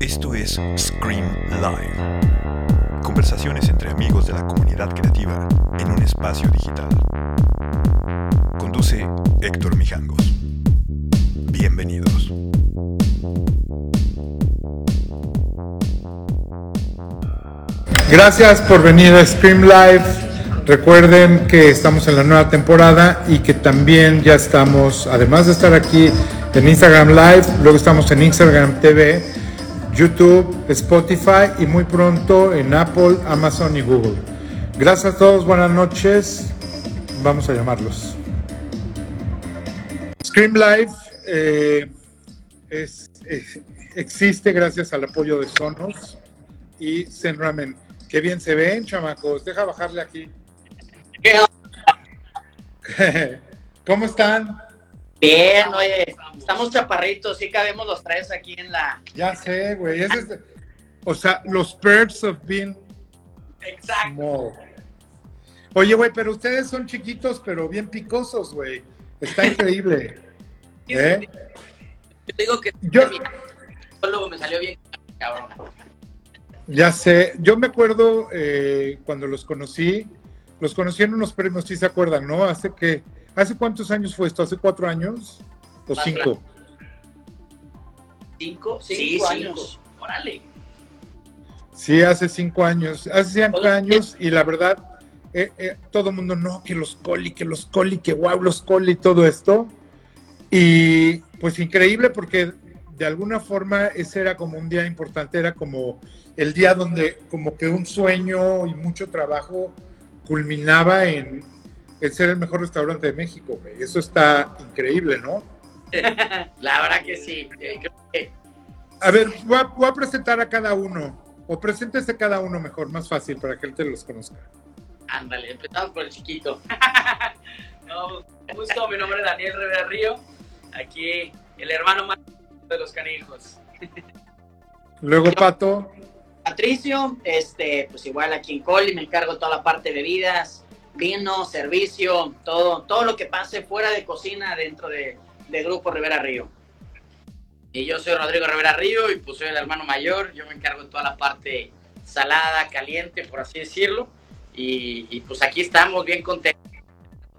Esto es Scream Live. Conversaciones entre amigos de la comunidad creativa en un espacio digital. Conduce Héctor Mijangos. Bienvenidos. Gracias por venir a Scream Live. Recuerden que estamos en la nueva temporada y que también ya estamos, además de estar aquí en Instagram Live, luego estamos en Instagram TV, YouTube, Spotify y muy pronto en Apple, Amazon y Google. Gracias a todos, buenas noches. Vamos a llamarlos. Scream Live eh, existe gracias al apoyo de Sonos y Zen Ramen. Qué bien se ven, chamacos. Deja bajarle aquí. ¿Cómo están? Bien, oye, estamos chaparritos, sí cabemos los tres aquí en la. Ya sé, güey. es- o sea, los perks of being Exacto. small. Oye, güey, pero ustedes son chiquitos, pero bien picosos, güey. Está increíble. ¿Eh? Yo digo que Yo- luego me salió bien, cabrón. Ya sé. Yo me acuerdo eh, cuando los conocí. Los conocí en unos premios, sí se acuerdan, ¿no? Hace que. ¿Hace cuántos años fue esto? ¿Hace cuatro años? ¿O Cuatro cinco? ¿Cinco? Sí, Cinco cinco. años. Órale. Sí, hace cinco años. Hace cinco años y la verdad, eh, eh, todo el mundo, no, que los coli, que los coli, que guau, los coli, todo esto. Y pues increíble porque de alguna forma ese era como un día importante, era como el día donde como que un sueño y mucho trabajo culminaba en el ser el mejor restaurante de México. güey. Eso está increíble, ¿no? La verdad que sí. A ver, voy a, voy a presentar a cada uno. O preséntese cada uno mejor, más fácil para que él te los conozca. Ándale, empezamos por el chiquito. no, justo, mi nombre es Daniel Rivera Río. Aquí el hermano más de los canijos. Luego Pato, Patricio, este, pues igual aquí en Coli me encargo toda la parte de bebidas, vino, servicio, todo, todo lo que pase fuera de cocina dentro de, de Grupo Rivera Río. Y yo soy Rodrigo Rivera Río y pues soy el hermano mayor. Yo me encargo de toda la parte salada, caliente, por así decirlo. Y, y, pues aquí estamos bien contentos.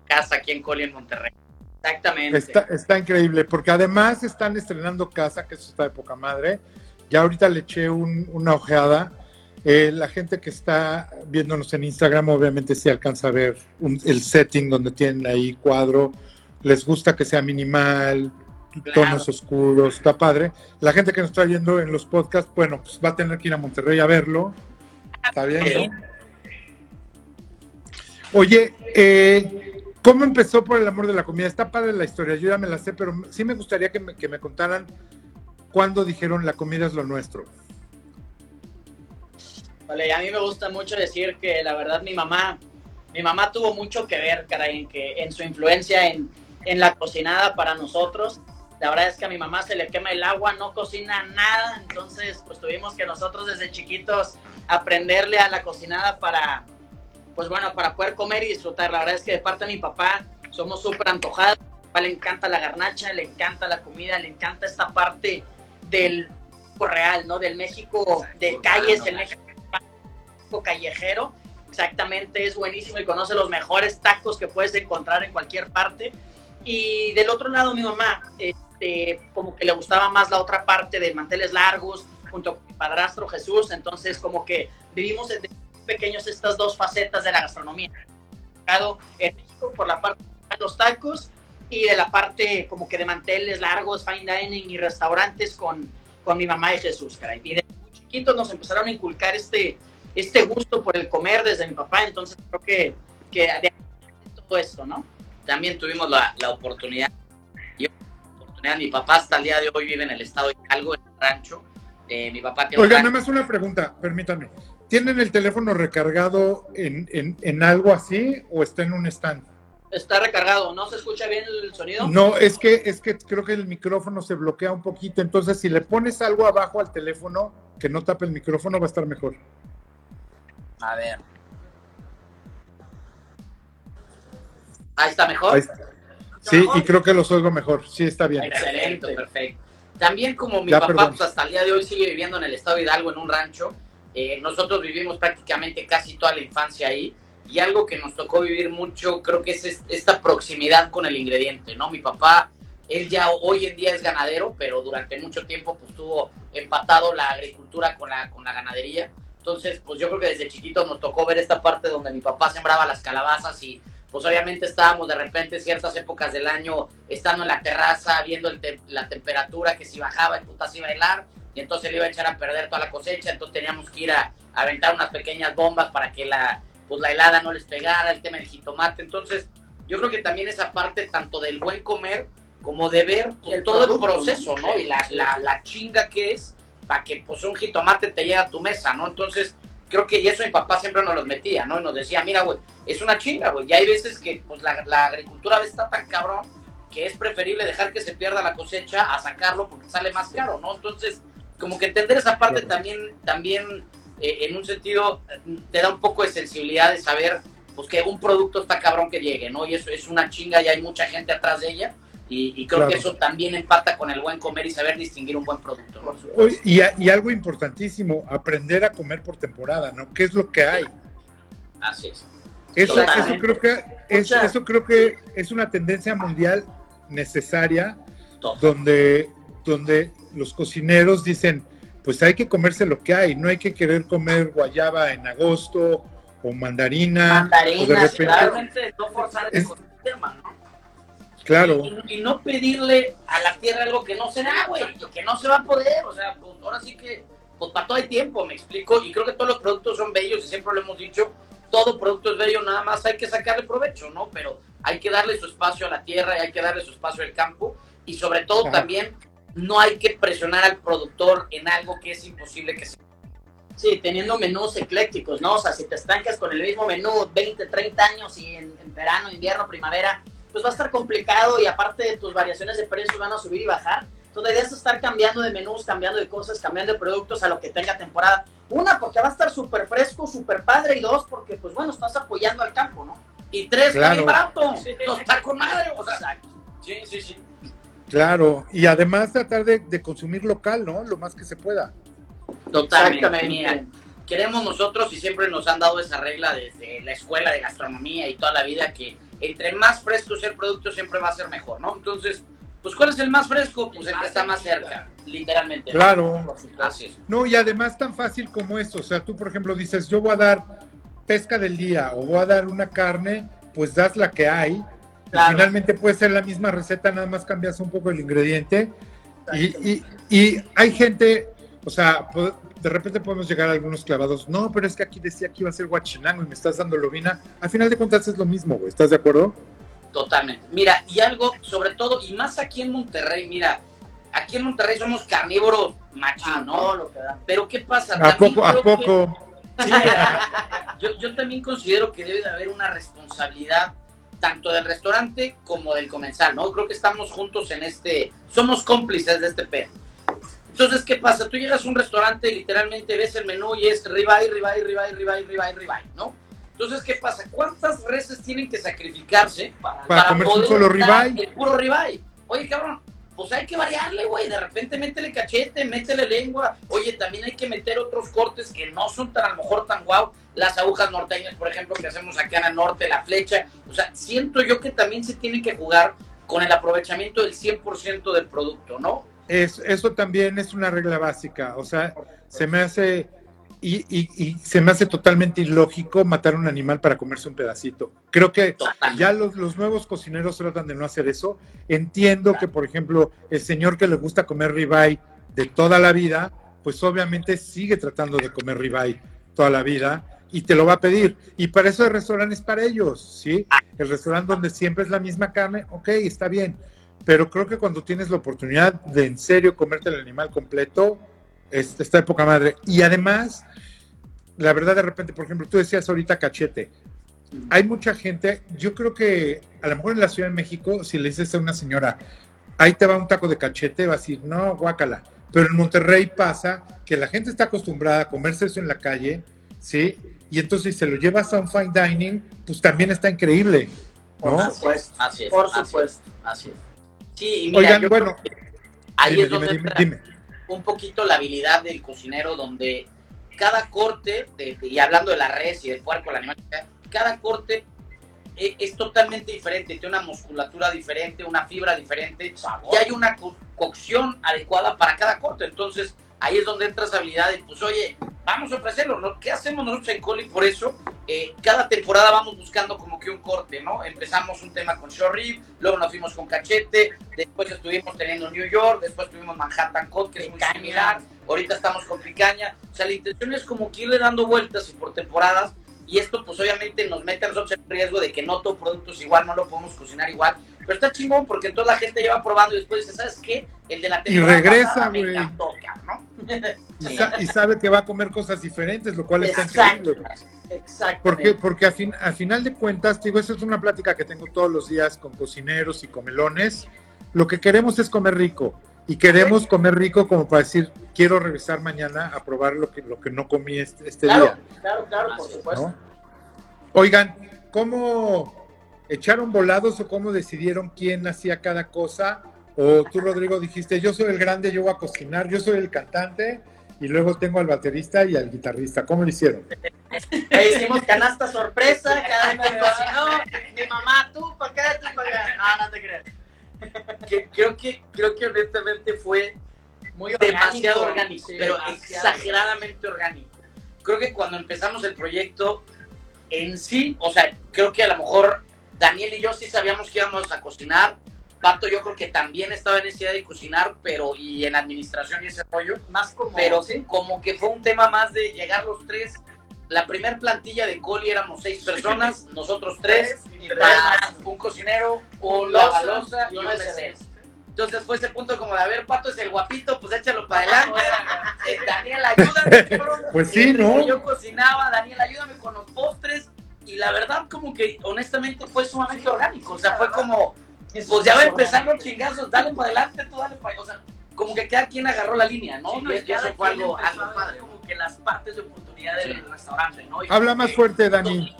Casa aquí en Coli, en Monterrey. Exactamente. está, está increíble, porque además están estrenando casa, que eso está de poca madre. Ya ahorita le eché un- una ojeada. Eh, la gente que está viéndonos en Instagram, obviamente sí alcanza a ver un- el setting donde tienen ahí cuadro. Les gusta que sea minimal, tonos oscuros, está padre. La gente que nos está viendo en los podcasts, bueno, pues va a tener que ir a Monterrey a verlo. Está bien, ¿no? Oye, eh, ¿cómo empezó por el amor de la comida? Está padre la historia, yo ya me la sé, pero sí me gustaría que me, que me contaran cuándo dijeron la comida es lo nuestro. Vale, a mí me gusta mucho decir que la verdad mi mamá, mi mamá tuvo mucho que ver, caray, en, que, en su influencia en, en la cocinada para nosotros. La verdad es que a mi mamá se le quema el agua, no cocina nada, entonces pues tuvimos que nosotros desde chiquitos aprenderle a la cocinada para, pues bueno, para poder comer y disfrutar. La verdad es que de parte de mi papá somos súper antojados, a mi papá le encanta la garnacha, le encanta la comida, le encanta esta parte del real, ¿no? Del México de calles, el México callejero, exactamente, es buenísimo y conoce los mejores tacos que puedes encontrar en cualquier parte. Y del otro lado, mi mamá, este, como que le gustaba más la otra parte de manteles largos, junto con mi padrastro Jesús, entonces como que vivimos desde pequeños estas dos facetas de la gastronomía. En México por la parte de los tacos y de la parte como que de manteles largos, fine dining y restaurantes con, con mi mamá y Jesús, caray. Y desde muy chiquitos nos empezaron a inculcar este, este gusto por el comer desde mi papá, entonces creo que, que de todo esto, ¿no? También tuvimos la, la oportunidad, yo, la oportunidad, mi papá hasta el día de hoy vive en el estado de Hidalgo, en el rancho. Eh, mi papá tiene Oiga, rancho. nada más una pregunta, permítame. ¿Tienen el teléfono recargado en, en- en algo así o está en un stand? Está recargado, ¿no se escucha bien el sonido? No, es que, es que creo que el micrófono se bloquea un poquito, entonces si le pones algo abajo al teléfono que no tape el micrófono va a estar mejor. A ver. Ahí está mejor. Ahí está. Sí, y creo que los oigo mejor. Sí, está bien. Excelente, perfecto. También como mi papá pues, hasta el día de hoy sigue viviendo en el estado de Hidalgo en un rancho, eh, nosotros vivimos prácticamente casi toda la infancia ahí y algo que nos tocó vivir mucho creo que es esta proximidad con el ingrediente, ¿no? Mi papá, él ya hoy en día es ganadero, pero durante mucho tiempo pues tuvo empatado la agricultura con la, con la ganadería. Entonces, pues yo creo que desde chiquito nos tocó ver esta parte donde mi papá sembraba las calabazas y pues obviamente estábamos de repente ciertas épocas del año estando en la terraza, viendo la temperatura que si bajaba el puta se iba a helar y entonces le iba a echar a perder toda la cosecha, entonces teníamos que ir a, aventar unas pequeñas bombas para que la, pues la helada no les pegara, el tema del jitomate, entonces yo creo que también esa parte tanto del buen comer como de ver todo el proceso, ¿no? Y la, la, la chinga que es para que pues un jitomate te llegue a tu mesa, ¿no? Entonces creo que y eso mi papá siempre nos los metía, ¿no? Y nos decía, mira, güey, es una chinga, güey. Y hay veces que pues, la, la, agricultura a veces está tan cabrón que es preferible dejar que se pierda la cosecha a sacarlo porque sale más caro, ¿no? Entonces, como que entender esa parte también, también eh, en un sentido, te da un poco de sensibilidad de saber pues que un producto está cabrón que llegue, ¿no? Y eso es una chinga y hay mucha gente atrás de ella. Y, creo que eso también empata con el buen comer y saber distinguir un buen producto. Y, y, algo importantísimo, aprender a comer por temporada, ¿no? ¿Qué es lo que hay? Así es. Eso, eso creo que es, eso creo que es una tendencia mundial necesaria, donde, donde los cocineros dicen, pues hay que comerse lo que hay, no hay que querer comer guayaba en agosto o mandarina. Mandarina, claramente no forzar el ecosistema, ¿no? Claro. Y, no pedirle a la tierra algo que no se da, güey, que no se va a poder. O sea, pues ahora sí que, pues para todo hay tiempo, me explico. Y creo que todos los productos son bellos y siempre lo hemos dicho. Todo producto es bello, nada más hay que sacarle provecho, ¿no? Pero hay que darle su espacio a la tierra y hay que darle su espacio al campo. Y sobre todo también no hay que presionar al productor en algo que es imposible que se Sí, teniendo menús eclécticos, ¿no? O sea, si te estancas con el mismo menú 20, 30 años y en verano, invierno, primavera, pues va a estar complicado y aparte tus variaciones de precios van a subir y bajar. Entonces la idea es estar cambiando de menús, cambiando de cosas, cambiando de productos a lo que tenga temporada. Una, porque va a estar súper fresco, súper padre. Y dos, porque pues bueno, estás apoyando al campo, ¿no? Y tres, claro. barato. No está con madre. O sea, sí, sí, sí. Claro, y además tratar de, de, consumir local, ¿no? Lo más que se pueda. Totalmente. queremos nosotros y siempre nos han dado esa regla desde la escuela de gastronomía y toda la vida que entre más fresco sea el producto siempre va a ser mejor, ¿no? Entonces, pues ¿cuál es el más fresco? Pues el que está más cerca, literalmente. Claro. Así es. No, y además tan fácil como esto, o sea, tú por ejemplo dices, yo voy a dar pesca del día o voy a dar una carne, pues das la que hay. Finalmente puede ser la misma receta, nada más cambias un poco el ingrediente. Y, y, y, hay gente, o sea, de repente podemos llegar a algunos clavados. No, pero es que aquí decía que iba a ser guachinango y me estás dando lobina. Al final de cuentas es lo mismo, güey. ¿Estás de acuerdo? Totalmente. Mira, y algo, sobre todo, y más aquí en Monterrey, mira, aquí en Monterrey somos carnívoros machín, ¿no? Pero ¿qué pasa? ¿A poco? ¿A poco? yo, yo también considero que debe de haber una responsabilidad tanto del restaurante como del comensal, ¿no? Creo que estamos juntos en este, somos cómplices de este pedo. Entonces, ¿qué pasa? Tú llegas a un restaurante y literalmente ves el menú y es ribeye, ribeye, ribeye, ribeye, ribeye, ribeye, ¿no? Entonces, ¿qué pasa? ¿Cuántas reses tienen que sacrificarse para, para, comer un solo ribeye? El puro ribeye. Oye, cabrón, pues hay que variarle, güey. De repente métele cachete, métele lengua. Oye, también hay que meter otros cortes que no son tan, a lo mejor tan guau. Las agujas norteñas, por ejemplo, que hacemos acá en el norte, la flecha. O sea, siento yo que también se tiene que jugar con el aprovechamiento del 100% del producto, ¿no? Es, eso también es una regla básica, o sea, se me hace y, y, se me hace totalmente ilógico matar un animal para comerse un pedacito. Creo que ya los, los, nuevos cocineros tratan de no hacer eso. Entiendo que, por ejemplo, el señor que le gusta comer ribeye de toda la vida, pues obviamente sigue tratando de comer ribeye toda la vida y te lo va a pedir. Y para eso el restaurante es para ellos, ¿sí? El restaurante donde siempre es la misma carne, ok, está bien pero creo que cuando tienes la oportunidad de en serio comerte el animal completo, es, está de poca madre. Y además, la verdad, de repente, por ejemplo, tú decías ahorita cachete. Hay mucha gente, yo creo que a lo mejor en la Ciudad de México, si le dices a una señora, ahí te va un taco de cachete, va a decir, no, guácala. Pero en Monterrey pasa que la gente está acostumbrada a comerse eso en la calle, ¿sí? Y entonces si se lo llevas a un fine dining, pues también está increíble. Por supuesto. Por supuesto. Así es. Sí, y mira, Oigan, yo bueno, creo que ahí dime, es donde dime, entra dime, dime. Un poquito la habilidad del cocinero, donde cada corte, de- y hablando de la res y del puerco, la animal, cada corte e- es, totalmente diferente, tiene una musculatura diferente, una fibra diferente, y hay una co- cocción adecuada para cada corte. Entonces, ahí es donde entra esa habilidad de, pues, oye, vamos a ofrecerlo, ¿no? ¿Qué hacemos nosotros en Coli? Por eso, eh, cada temporada vamos buscando como que un corte, ¿no? Empezamos un tema con short rib, luego nos fuimos con cachete, después estuvimos teniendo New York, después tuvimos Manhattan Cod, que es muy similar, ahorita estamos con picaña, o sea, la intención es como que irle dando vueltas y por temporadas, y esto pues obviamente nos mete a nosotros en riesgo de que no todo producto es igual, no lo podemos cocinar igual, pero está chingón porque toda la gente lleva probando y después dice, ¿sabes qué? El de la temporada regresa, pasada me güey. Y, sa- y sabe que va a comer cosas diferentes, lo cual está Exacto. increíble. Exacto. Porque, porque a, fin, a final de cuentas, digo, eso es una plática que tengo todos los días con cocineros y comelones. Lo que queremos es comer rico. Y queremos comer rico como para decir, quiero regresar mañana a probar lo que, lo que no comí este, este Claro, día. claro, claro, por supuesto. ¿no? Oigan, ¿cómo echaron volados o cómo decidieron quién hacía cada cosa? O tú, Rodrigo, dijiste, yo soy el grande, yo voy a cocinar, yo soy el cantante y luego tengo al baterista y al guitarrista. ¿Cómo lo hicieron? Ahí hicimos canasta sorpresa, cada quien cocinó. Mi mamá, tú para acá, tú. No, no te creas. Que- creo, que, creo que honestamente fue Muy demasiado orgánico, sí, pero demasiado. exageradamente orgánico. Creo que cuando empezamos el proyecto en sí, o sea, creo que a lo mejor Daniel y yo sí sabíamos que íbamos a cocinar. Pato yo creo que también estaba en necesidad de cocinar, pero y en administración y ese rollo, Más como. pero sí. como que fue un tema más de llegar los tres. La primer plantilla de Coli éramos seis personas, nosotros tres, Y más un cocinero, un lavalosa y un mesero. Entonces fue ese punto como de, a ver, Pato es el guapito, pues échalo para adelante. Eh, Daniel, ayúdame. Pues sí, ¿no? Yo cocinaba, Daniel, ayúdame con los postres. Y la verdad, como que honestamente fue sumamente orgánico. O sea, fue como, pues ya va a empezar los chingazos, dale para adelante, tú dale para. O sea, como que cada quien agarró la línea, ¿no? Sí, no, y eso fue algo, algo padre. Como que las partes de oportunidad del Sí. restaurante, ¿no? Y Habla más fuerte, Dani.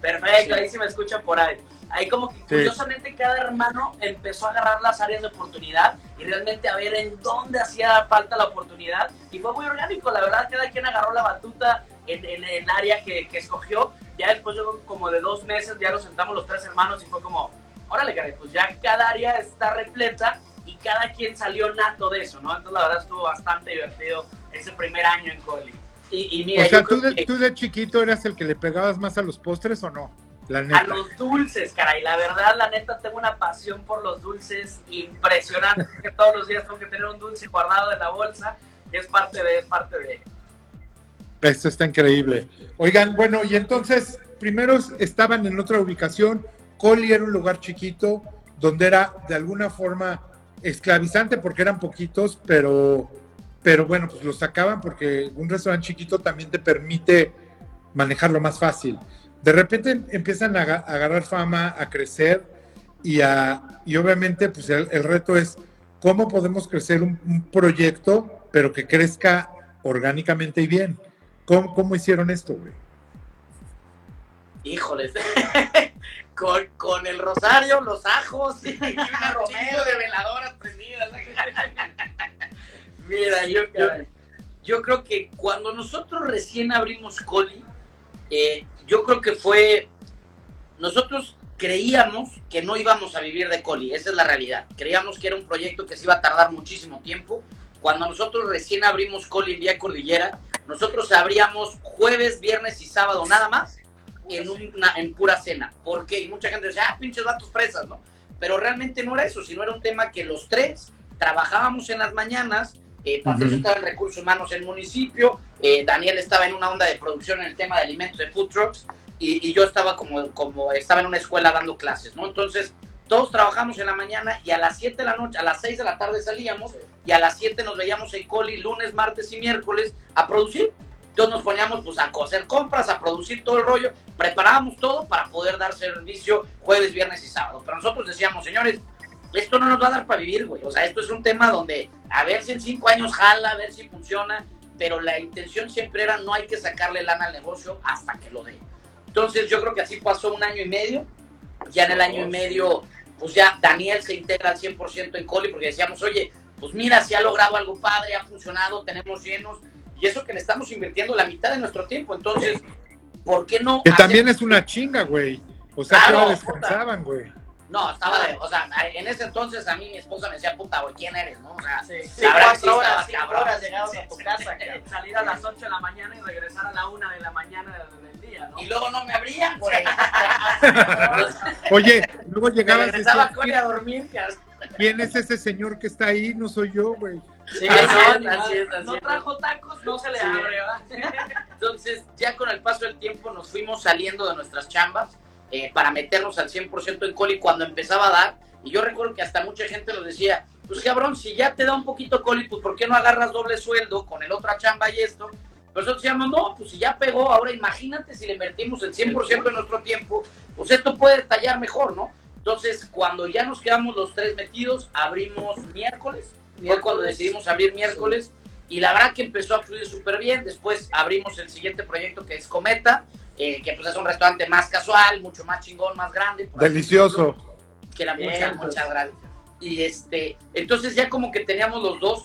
Perfecto, ahí se me escucha por ahí. Ahí como que curiosamente cada hermano empezó a agarrar las áreas de oportunidad y realmente a ver en dónde hacía falta la oportunidad. Y fue muy orgánico, la verdad, cada quien agarró la batuta en, en el área que, que escogió. Ya después yo como de dos meses ya nos sentamos los tres hermanos y fue como, órale, caray, pues ya cada área está repleta y cada quien salió nato de eso, ¿no? Entonces la verdad estuvo bastante divertido ese primer año en Coli. Y, y mira, O sea, ¿tú de, que- tú de chiquito eras el que le pegabas más a los postres o no? La A neta. los dulces, caray. La verdad, la neta, tengo una pasión por los dulces impresionante. Que todos los días tengo que tener un dulce guardado en la bolsa. Y es parte de, es parte de. Esto está increíble. Oigan, bueno, y entonces, primero estaban en otra ubicación. Coli era un lugar chiquito donde era de alguna forma esclavizante porque eran poquitos, pero, pero bueno, pues los sacaban porque un restaurante chiquito también te permite manejarlo más fácil. De repente empiezan a, aga- a agarrar fama, a crecer y, a, y obviamente pues el, reto es cómo podemos crecer un proyecto, pero que crezca orgánicamente y bien. ¿Cómo, cómo hicieron esto, güey? Híjoles. con, con el rosario, los ajos y una romero de veladoras prendidas. Mira, yo, yo, yo creo que cuando nosotros recién abrimos Coli, eh, yo creo que fue. Nosotros creíamos que no íbamos a vivir de Coli, esa es la realidad. Creíamos que era un proyecto que se iba a tardar muchísimo tiempo. Cuando nosotros recién abrimos Coli en Vía Cordillera, nosotros abríamos jueves, viernes y sábado nada más en, una, en pura cena. Porque y mucha gente decía, ah, pinches vatos fresas, ¿no? Pero realmente no era eso, sino era un tema que los tres trabajábamos en las mañanas. Eh, Patricio estaba en recursos humanos en el municipio, eh, Daniel estaba en una onda de producción en el tema de alimentos de food trucks y, y yo estaba como, como estaba en una escuela dando clases, ¿no? Entonces, todos trabajamos en la mañana y a las 7 de la noche, a las 6 de la tarde salíamos y a las 7 nos veíamos en Coli lunes, martes y miércoles a producir. Entonces nos poníamos pues a hacer compras, a producir todo el rollo, preparábamos todo para poder dar servicio jueves, viernes y sábado. Pero nosotros decíamos, señores, esto no nos va a dar para vivir, güey. O sea, esto es un tema donde a ver si en cinco años jala, a ver si funciona, pero la intención siempre era no hay que sacarle lana al negocio hasta que lo dé. Entonces yo creo que así pasó un año y medio. Ya en el año y medio pues ya Daniel se integra al 100% en Coli porque decíamos, oye, pues mira, si ha logrado algo padre, ha funcionado, tenemos llenos, y eso que le estamos invirtiendo la mitad de nuestro tiempo, entonces, ¿por qué no? Que también es una chinga, güey. O sea, Claro, que descansaban, güey. No, estaba de, o sea, en ese entonces a mí mi esposa me decía, puta, güey, ¿quién eres? ¿no? O sea, Sí, sí cuatro estaba horas, cinco cabrón. horas llegabas a tu casa. Salir a las 8 de la mañana y regresar a la 1 de la mañana ¿no? Y luego no me abrían, güey. Oye, luego llegabas regresaba decías, a dormir. ¿quién es ese señor que está ahí? No soy yo, güey. Sí, Así así es, así es, así no trajo tacos, no se le Sí. abre, ¿verdad? Entonces, ya con el paso del tiempo nos fuimos saliendo de nuestras chambas eh, para meternos al 100% en Coli cuando empezaba a dar. Y yo recuerdo que hasta mucha gente nos decía, pues cabrón, si ya te da un poquito Coli, pues ¿por qué no agarras doble sueldo con el otra chamba y esto? Pero nosotros decíamos, no, pues si ya pegó, ahora imagínate si le invertimos el 100% de nuestro tiempo, pues esto puede tallar mejor, ¿no? Entonces, cuando ya nos quedamos los tres metidos, abrimos miércoles, fue cuando decidimos abrir miércoles, y la verdad que empezó a fluir súper bien. Después abrimos el siguiente proyecto que es Cometa, eh, que pues es un restaurante más casual, mucho más chingón, más grande. Delicioso. decirlo, Que la pues. muchas gracias. Y este, entonces ya como que teníamos los dos,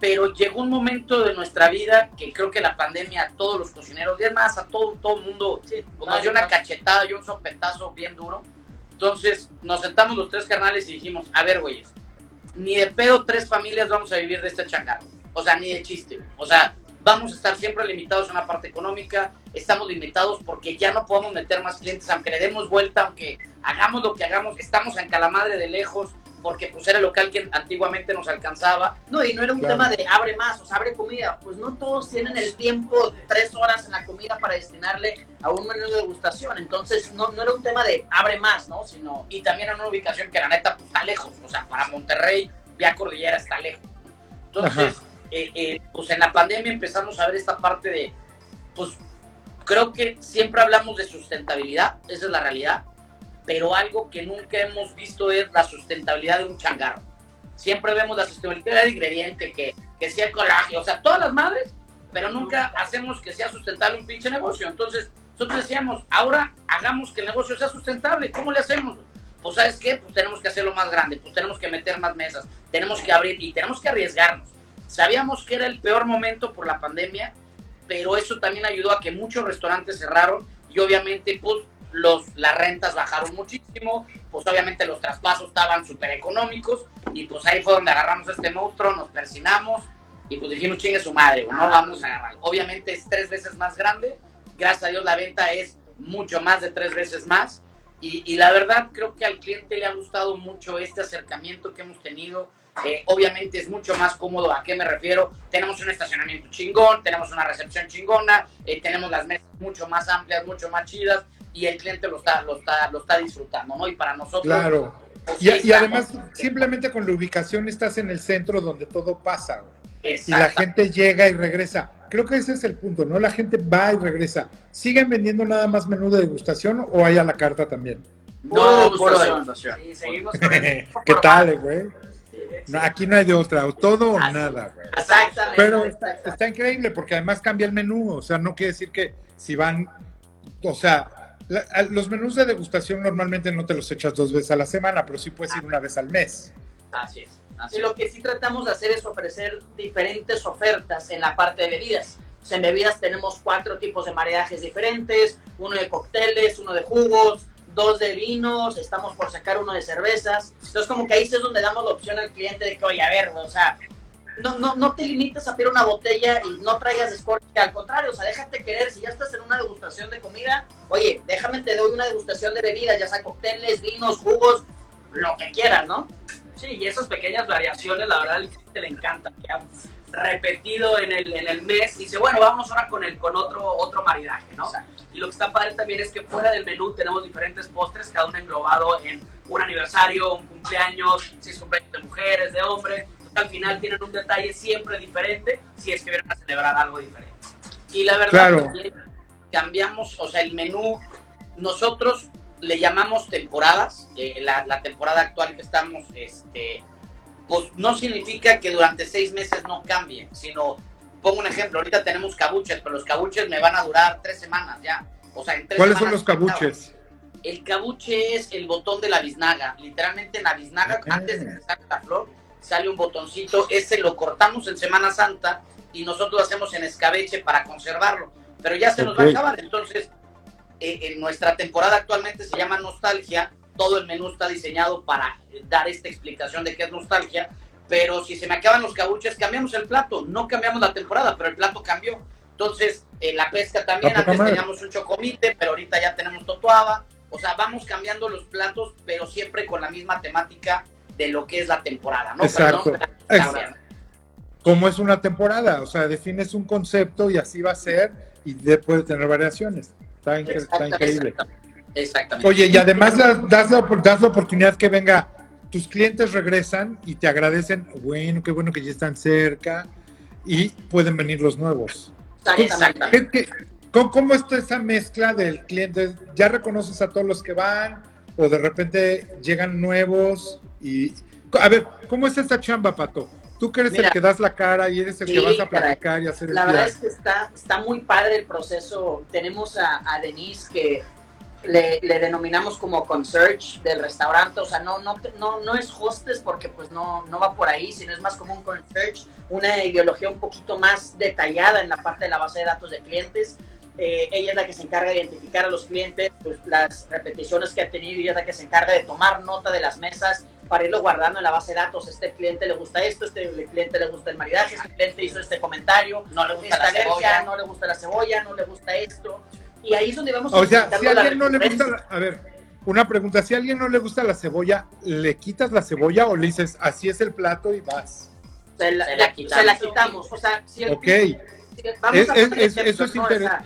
pero llegó un momento de nuestra vida que creo que la pandemia a todos los cocineros, y es más, a todo, todo el mundo, pues, nos dio una cachetada y un sopetazo bien duro. Entonces nos sentamos los tres carnales y dijimos, a ver, güeyes, ni de pedo tres familias vamos a vivir de este changarro. O sea, ni de chiste. O sea, vamos a estar siempre limitados en la parte económica, estamos limitados porque ya no podemos meter más clientes, aunque le demos vuelta, aunque hagamos lo que hagamos, estamos en Calamadre de lejos, porque pues era local que antiguamente nos alcanzaba. No, y no era un Claro. tema de abre más, o sea, abre comida. Pues no todos tienen el tiempo tres horas en la comida para destinarle a un menú de degustación. Entonces, no, no era un tema de abre más, ¿no? Sino, Y también en una ubicación que la neta pues, está lejos, o sea, para Monterrey, vía Cordillera está lejos. Entonces, eh, eh, pues en la pandemia empezamos a ver esta parte de, pues creo que siempre hablamos de sustentabilidad, esa es la realidad, pero algo que nunca hemos visto es la sustentabilidad de un changarro. Siempre vemos la sustentabilidad del ingrediente, que, que sea colágeno, o sea, todas las madres, pero nunca hacemos que sea sustentable un pinche negocio. Entonces, nosotros decíamos, ahora hagamos que el negocio sea sustentable. ¿Cómo le hacemos? Pues, ¿sabes qué? Pues tenemos que hacerlo más grande, pues tenemos que meter más mesas, tenemos que abrir y tenemos que arriesgarnos. Sabíamos que era el peor momento por la pandemia, pero eso también ayudó a que muchos restaurantes cerraron y obviamente pues los, las rentas bajaron muchísimo, pues obviamente los traspasos estaban súper económicos y pues ahí fue donde agarramos a este monstruo, nos persinamos y pues dijimos chingue su madre, no vamos a agarrar. Obviamente es tres veces más grande, gracias a Dios la venta es mucho más de tres veces más y, y la verdad creo que al cliente le ha gustado mucho este acercamiento que hemos tenido. Eh, obviamente es mucho más cómodo. ¿A qué me refiero? Tenemos un estacionamiento chingón, tenemos una recepción chingona, eh, tenemos las mesas mucho más amplias, mucho más chidas y el cliente lo está, lo está, lo está disfrutando, ¿no? Y para nosotros. Claro. pues, Y, sí y además, simplemente con la ubicación estás en el centro donde todo pasa, güey. Y la gente llega y regresa. Creo que ese es el punto, ¿no? La gente va y regresa. ¿Siguen vendiendo nada más menú de degustación o hay a la carta también? No, Puro puro degustación. degustación. Y seguimos con el ¿Qué tal, güey? Sí, No, aquí no hay de otra, o todo o Así. nada, güey. exactamente. Pero exactamente. está increíble porque además cambia el menú, o sea, no quiere decir que si van, o sea, la- a- los menús de degustación normalmente no te los echas dos veces a la semana, pero sí puedes ir una vez al mes. Así es. Así es. lo que sí tratamos de hacer es ofrecer diferentes ofertas en la parte de bebidas. O sea, en bebidas tenemos cuatro tipos de maridajes diferentes, uno de cócteles, uno de jugos, dos de vinos, estamos por sacar uno de cervezas. Entonces, como que ahí sí es donde damos la opción al cliente de que, oye, a ver, o sea, no, no, no te limites a pedir una botella y no traigas descorche, al contrario, o sea, déjate querer, si ya estás en una degustación de comida, oye, déjame te doy una degustación de bebidas, ya sea cócteles, vinos, jugos, lo que quieras, ¿no? Sí, y esas pequeñas variaciones, la verdad, cliente le encanta. Que han repetido en el, en el mes, dice, bueno, vamos ahora con, el, con otro, otro maridaje, ¿no? Y lo que está padre también es que fuera del menú tenemos diferentes postres, cada uno englobado en un aniversario, un cumpleaños, si es cumpleaños de mujeres, de hombres. Al final tienen un detalle siempre diferente si es que vienen a celebrar algo diferente. Y la verdad, Claro. cambiamos, o sea, el menú, nosotros le llamamos temporadas, eh, la, la temporada actual que estamos, este, pues no significa que durante seis meses no cambie, sino, pongo un ejemplo, ahorita tenemos cabuches, pero los cabuches me van a durar tres semanas ya. O sea, en tres ¿Cuáles son los cabuches? El cabuche es el botón de la biznaga. Literalmente en la biznaga, antes de que salga la flor, sale un botoncito. Ese lo cortamos en Semana Santa y nosotros lo hacemos en escabeche para conservarlo. Pero ya se nos va a acabar. Entonces, eh, en nuestra temporada actualmente se llama Nostalgia. Todo el menú está diseñado para eh, dar esta explicación de qué es nostalgia. Pero si se me acaban los cabuches, cambiamos el plato. No cambiamos la temporada, pero el plato cambió. Entonces, eh, la pesca también. Antes madre. teníamos un chocomite, pero ahorita ya tenemos totoaba. O sea, vamos cambiando los platos, pero siempre con la misma temática de lo que es la temporada, ¿no? Exacto. Perdón, Exacto. Como es una temporada, o sea, defines un concepto y así va a ser y de- puede tener variaciones. Está, incre- está increíble. Exactamente. Oye, y además das, la, das la oportunidad que venga, tus clientes regresan y te agradecen, bueno, qué bueno que ya están cerca y pueden venir los nuevos. Exactamente. ¿Qué- qué- cómo, cómo está esa mezcla del cliente? ¿Ya reconoces a todos los que van o de repente llegan nuevos? Y A ver, ¿cómo es esta chamba, Pato? Tú que eres Mira, el que das la cara y eres el que vas a platicar y hacer el La verdad es que está, está muy padre el proceso. Tenemos a, a Denise que le, le denominamos como concierge del restaurante. O sea, no, no, no, no es hostess porque pues no, no va por ahí, sino es más como un concierge, una ideología un poquito más detallada en la parte de la base de datos de clientes. Eh, ella es la que se encarga de identificar a los clientes, pues, las repeticiones que ha tenido, y ella es la que se encarga de tomar nota de las mesas para irlo guardando en la base de datos. Este cliente le gusta esto, este cliente le gusta el maridaje, este cliente hizo este comentario, No le gusta esta la alergia, cebolla. no le gusta la cebolla, no le gusta esto. Y ahí es donde vamos O sea, si a alguien no le gusta, la- a ver, una pregunta, si a alguien no le gusta la cebolla, ¿le quitas la cebolla o le dices, así es el plato y vas? se la, Se la se quitamos. la quitamos. O sea, si el- Ok, si- vamos Es- a es- ejemplos, eso es ¿no? O interes- sea,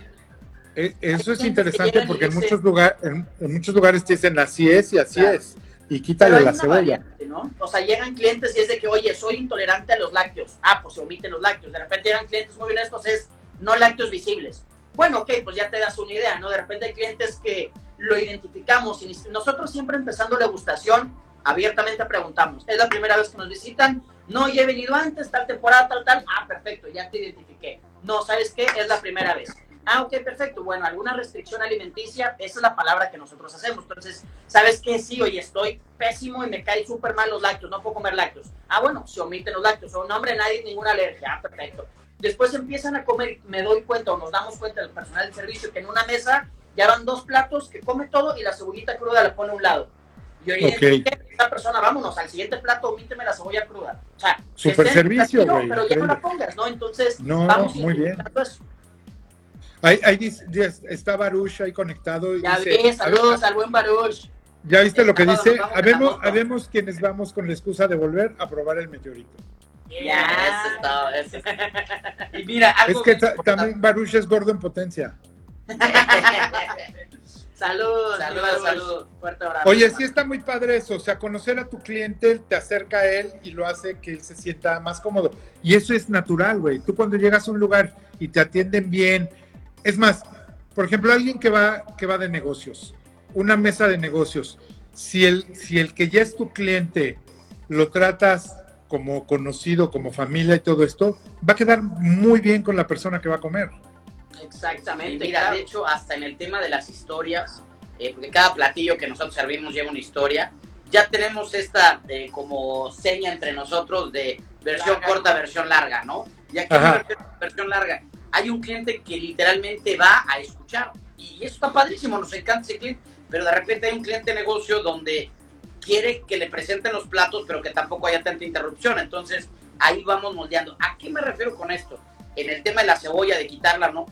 E- eso es interesante porque en muchos, lugar, en, en muchos lugares te dicen así es y así Claro. es, y quítale la cebolla. variante, ¿no? O sea, llegan clientes y es de que, oye, soy intolerante a los lácteos. Ah, pues se omiten los lácteos. De repente llegan clientes muy honestos, es no lácteos visibles. Bueno, ok, pues ya te das una idea, ¿no? De repente hay clientes que lo identificamos y nosotros siempre empezando la degustación, abiertamente preguntamos, ¿es la primera vez que nos visitan? No, ya he venido antes, tal temporada, tal, tal. Ah, perfecto, ya te identifiqué. No, ¿sabes qué? Es la primera vez. Ah, ok, perfecto. Bueno, alguna restricción alimenticia, esa es la palabra que nosotros hacemos. Entonces, ¿sabes qué? Sí, oye, estoy pésimo y me caen súper mal los lácteos, no puedo comer lácteos. Ah, bueno, se omiten los lácteos. O no, hombre, nadie, ninguna alergia. Ah, perfecto. Después empiezan a comer, me doy cuenta o nos damos cuenta del personal de servicio que en una mesa ya van dos platos que come todo y la cebollita cruda la pone a un lado. Y oye, Ok. esta persona, vámonos, al siguiente plato, omíteme la cebolla cruda. O sea, Super servicio, güey, Pero ya no la pongas, ¿no? Entonces, No, vamos muy bien. eso. Ahí, ahí dice- dice- está Baruch ahí conectado y Ya dice, vi, saludos al buen Baruch. ¿ya viste lo que dice? Habemos, habemos quienes vamos con la excusa de volver a probar el meteorito. Ya. Eso Y mira, Es que también Baruch es gordo en potencia. Saludos, Saludos, saludos. Fuerte abrazo. Oye, sí está muy padre eso, o sea, conocer a tu cliente te acerca a él y lo hace que él se sienta más cómodo. Y eso es natural, güey. Tú cuando llegas a un lugar y te atienden bien, es más, por ejemplo, alguien que va, que va de negocios, una mesa de negocios, si el, si el que ya es tu cliente lo tratas como conocido, como familia y todo esto, va a quedar muy bien con la persona que va a comer. Exactamente. mira, claro. de hecho, hasta en el tema de las historias, eh, porque cada platillo que nosotros servimos lleva una historia, ya tenemos esta eh, como seña entre nosotros de versión Larga. corta, versión larga, ¿no? Y aquí versión larga. Hay un cliente que literalmente va a escuchar y eso está padrísimo, nos encanta ese cliente, pero de repente hay un cliente de negocio donde quiere que le presenten los platos, pero que tampoco haya tanta interrupción. Entonces, ahí vamos moldeando. ¿A qué me refiero con esto? En el tema de la cebolla, de quitarla, ¿no?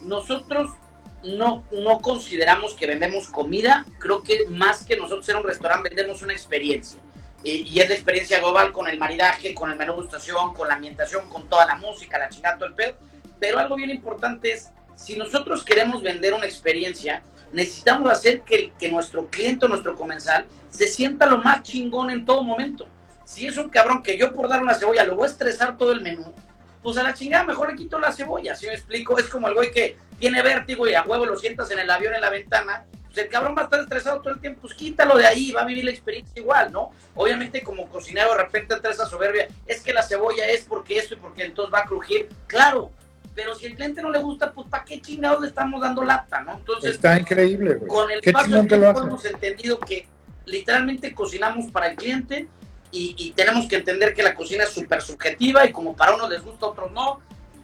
Nosotros no, no consideramos que vendemos comida, creo que más que nosotros ser un restaurante, vendemos una experiencia. Y, y es la experiencia global con el maridaje, con el menú gustación, con la ambientación, con toda la música, la chingada, todo el pedo. Pero algo bien importante es, si nosotros queremos vender una experiencia, necesitamos hacer que, nuestro cliente nuestro comensal se sienta lo más chingón en todo momento. Si es un cabrón que yo por dar una cebolla lo voy a estresar todo el menú, pues a la chingada mejor le quito la cebolla, si me explico? Es como el güey que tiene vértigo y a huevo lo sientas en el avión en la ventana, pues el cabrón va a estar estresado todo el tiempo, pues quítalo de ahí, va a vivir la experiencia igual, ¿no? Obviamente como cocinero de repente entra esa soberbia, es que la cebolla es porque esto y porque entonces va a crujir, claro, pero si al cliente no le gusta, pues ¿para qué chingados le estamos dando lata, no? Entonces, Está increíble, güey. con el paso del tiempo hemos entendido que literalmente cocinamos para el cliente y, y tenemos que entender que la cocina es súper subjetiva y como para unos les gusta, otros no,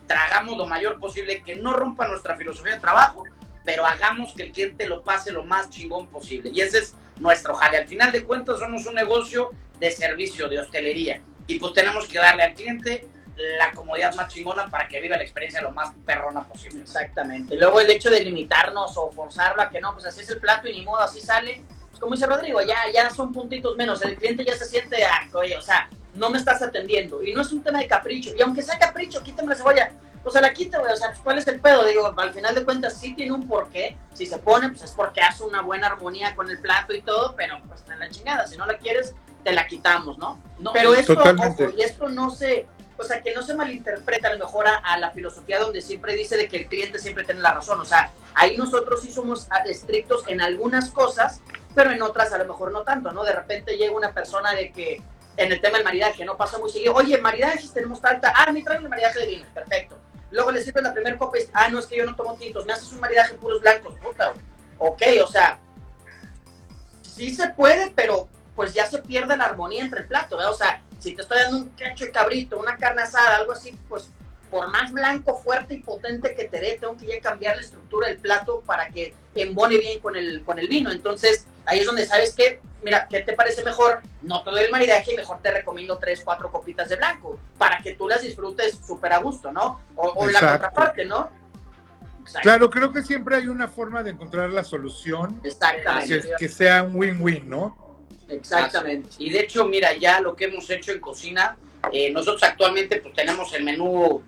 tragamos lo mayor posible, que no rompa nuestra filosofía de trabajo, pero hagamos que el cliente lo pase lo más chingón posible. Y ese es nuestro jale. Al final de cuentas somos un negocio de servicio, de hostelería. Y pues tenemos que darle al cliente la comodidad más chingona para que viva la experiencia lo más perrona posible. Exactamente. Luego el hecho de limitarnos o forzarlo a que no, pues así es el plato y ni modo, así sale. Pues como dice Rodrigo, ya, ya son puntitos menos. El cliente ya se siente, ah, oye, o sea, no me estás atendiendo. Y no es un tema de capricho. Y aunque sea capricho, quítame la cebolla. O sea, la quita, güey. O sea, pues, ¿cuál es el pedo? Digo, al final de cuentas sí tiene un porqué. Si se pone, pues es porque hace una buena armonía con el plato y todo, pero pues en la chingada. Si no la quieres, te la quitamos, ¿no? No, Pero esto, Totalmente. ojo, y esto no se, o sea, que no se malinterpreta a lo mejor a, la filosofía donde siempre dice de que el cliente siempre tiene la razón. O sea, ahí nosotros sí somos estrictos en algunas cosas, pero en otras a lo mejor no tanto, ¿no? De repente llega una persona de que en el tema del maridaje no pasa muy seguido, oye, maridajes tenemos tanta, ah, me traen el maridaje de vino, perfecto. Luego le sirves la primera copa y ah, no, es que yo no tomo tintos, me haces un maridaje puros blancos, puta, ok, o sea, sí se puede, pero pues ya se pierde la armonía entre el plato, ¿verdad? O sea, si te estoy dando un cacho de cabrito, una carne asada, algo así, pues por más blanco, fuerte y potente que te dé, tengo que ya cambiar la estructura del plato para que embone bien con el, con el vino. Entonces, ahí es donde sabes que, mira, ¿qué te parece mejor? No te doy el maridaje y mejor te recomiendo tres, cuatro copitas de blanco para que tú las disfrutes súper a gusto, ¿no? O, o la contraparte, ¿no? Exacto. Claro, creo que siempre hay una forma de encontrar la solución Exactamente. que, que sea un win-win, ¿no? Exactamente. Y de hecho, mira, ya lo que hemos hecho en cocina, eh, nosotros actualmente pues tenemos el menú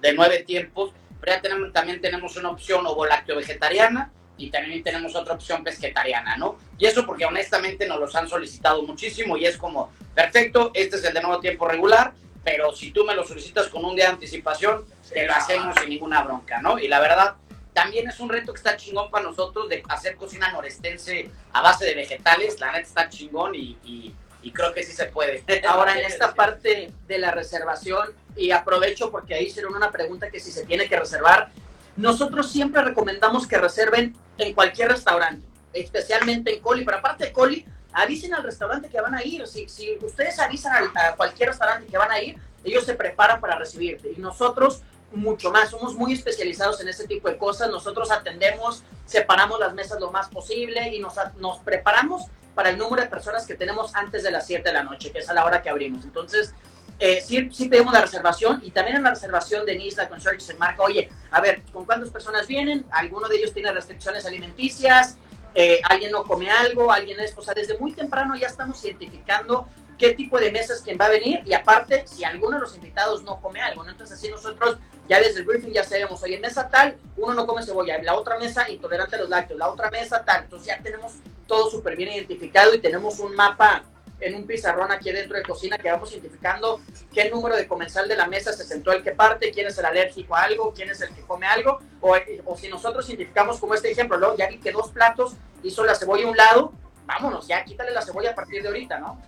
de nueve tiempos, pero ya tenemos, también tenemos una opción ovo lácteo vegetariana y también tenemos otra opción pesquetariana, ¿no? Y eso porque honestamente nos los han solicitado muchísimo y es como, perfecto, este es el de nuevo tiempo regular, pero si tú me lo solicitas con un día de anticipación, te lo hacemos sin ninguna bronca, ¿no? Y la verdad, también es un reto que está chingón para nosotros de hacer cocina norestense a base de vegetales, la neta está chingón y, y- y creo que sí se puede. Ahora, en esta parte de la reservación, y aprovecho porque ahí hicieron una pregunta que si se tiene que reservar, nosotros siempre recomendamos que reserven en cualquier restaurante, especialmente en Coli, pero aparte de Coli, avisen al restaurante que van a ir. Si, si ustedes avisan al- a, cualquier restaurante que van a ir, ellos se preparan para recibirte. Y nosotros, mucho más, somos muy especializados en ese tipo de cosas. Nosotros atendemos, separamos las mesas lo más posible y nos, nos preparamos para el número de personas que tenemos antes de las 7 de la noche, que es a la hora que abrimos. Entonces, eh, sí, sí pedimos la reservación y también en la reservación de Nisla con Search se marca, oye, a ver, ¿con cuántas personas vienen? ¿Alguno de ellos tiene restricciones alimenticias? Eh, ¿Alguien no come algo? ¿Alguien es? O sea, desde muy temprano ya estamos identificando qué tipo de mesas quien va a venir y aparte, si alguno de los invitados no come algo, ¿no? Entonces así nosotros ya desde el briefing ya sabemos, oye, mesa tal, uno no come cebolla, la otra mesa intolerante a los lácteos, la otra mesa tal, entonces ya tenemos todo súper bien identificado y tenemos un mapa en un pizarrón aquí dentro de cocina que vamos identificando qué número de comensal de la mesa se sentó el que parte, quién es el alérgico a algo, quién es el que come algo, o, o si nosotros identificamos como este ejemplo, ¿no? ya vi que dos platos hizo la cebolla a un lado, vámonos, ya quítale la cebolla a partir de ahorita, ¿no?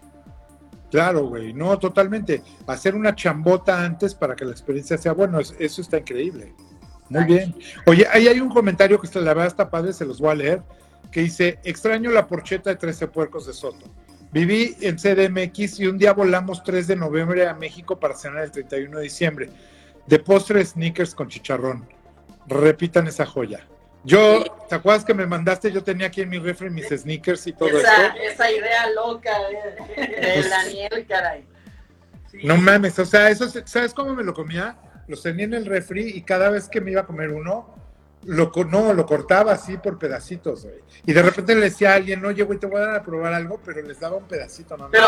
Claro, güey, no, totalmente. Hacer una chambota antes para que la experiencia sea buena, es- eso está increíble. Muy bien. Oye, ahí hay un comentario que la verdad está padre, se los voy a leer, que dice, extraño la porcheta de 13 puercos de Soto. Viví en CDMX y un día volamos 3 de noviembre a México para cenar el 31 de diciembre. De postre, sneakers con chicharrón. Repitan esa joya. Yo, Sí. ¿te acuerdas que me mandaste? Yo tenía aquí en mi refri mis sneakers y todo Esa, esto. esa idea loca de, de Daniel, caray. No mames, o sea, eso, ¿sabes cómo me lo comía? Los tenía en el refri y cada vez que me iba a comer uno, lo, no, lo cortaba así por pedacitos, güey. Y de repente le decía a alguien, oye, güey, te voy a dar a probar algo, pero les daba un pedacito, ¿no? Pero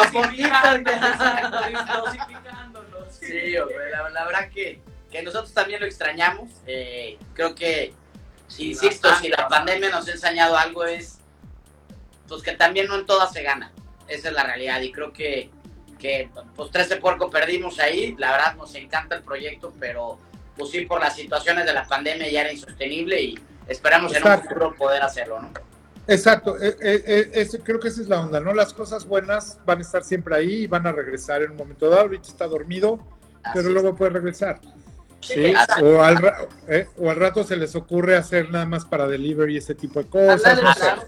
dosificándonos. Sí, hombre, la, la verdad que, que nosotros también lo extrañamos. Eh, creo que, Sí, insisto, bastante, si la pandemia nos ha enseñado algo es pues que también no en todas se gana. Esa es la realidad. Y creo que, que pues 13 puerco perdimos ahí. La verdad nos encanta el proyecto, pero pues sí, por las situaciones de la pandemia ya era insostenible y esperamos en un futuro poder hacerlo, ¿no? Exacto, eh, eh, eh, eso- creo que esa es la onda, ¿no? Las cosas buenas van a estar siempre ahí y van a regresar en un momento dado. Ahorita está dormido, Así pero es. luego puede regresar. Sí, o al, ra- eh, o al rato se les ocurre hacer nada más para delivery ese tipo de cosas. Ándale, no sé. claro.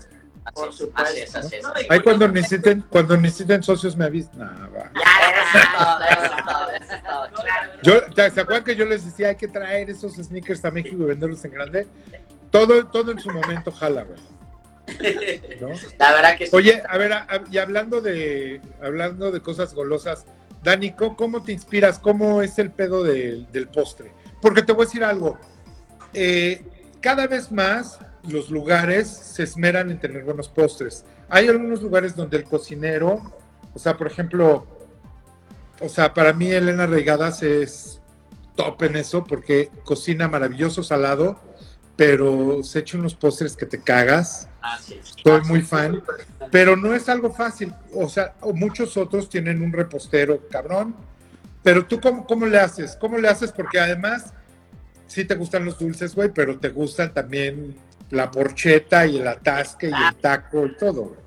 Por Así supuesto. es, así es. No, y Ahí cuando necesiten, cuando necesiten socios me avisan. Nah, va. Ya, eso es todo, eso es todo, eso es todo. Claro. Yo, ¿te- ¿Se acuerdan que yo les decía hay que traer esos sneakers a México y venderlos en grande? Todo, todo en su momento jala, güey. ¿no? La verdad que sí. Oye, a ver, a- a- y hablando de, hablando de cosas golosas, Dani, ¿cómo, te inspiras? ¿Cómo es el pedo del, postre? Porque te voy a decir algo. eh, cada vez más los lugares se esmeran en tener buenos postres. Hay algunos lugares donde el cocinero, o sea, por ejemplo, o sea, para mí Elena Reigadas es top en eso porque cocina maravilloso salado, pero se echa unos postres que te cagas. Estoy muy fan, pero no es algo fácil. O sea, muchos otros tienen un repostero cabrón, pero tú, cómo, cómo le haces? ¿Cómo le haces? Porque además, sí te gustan los dulces, güey, pero te gustan también la porcheta y el atasque y el taco y todo, güey.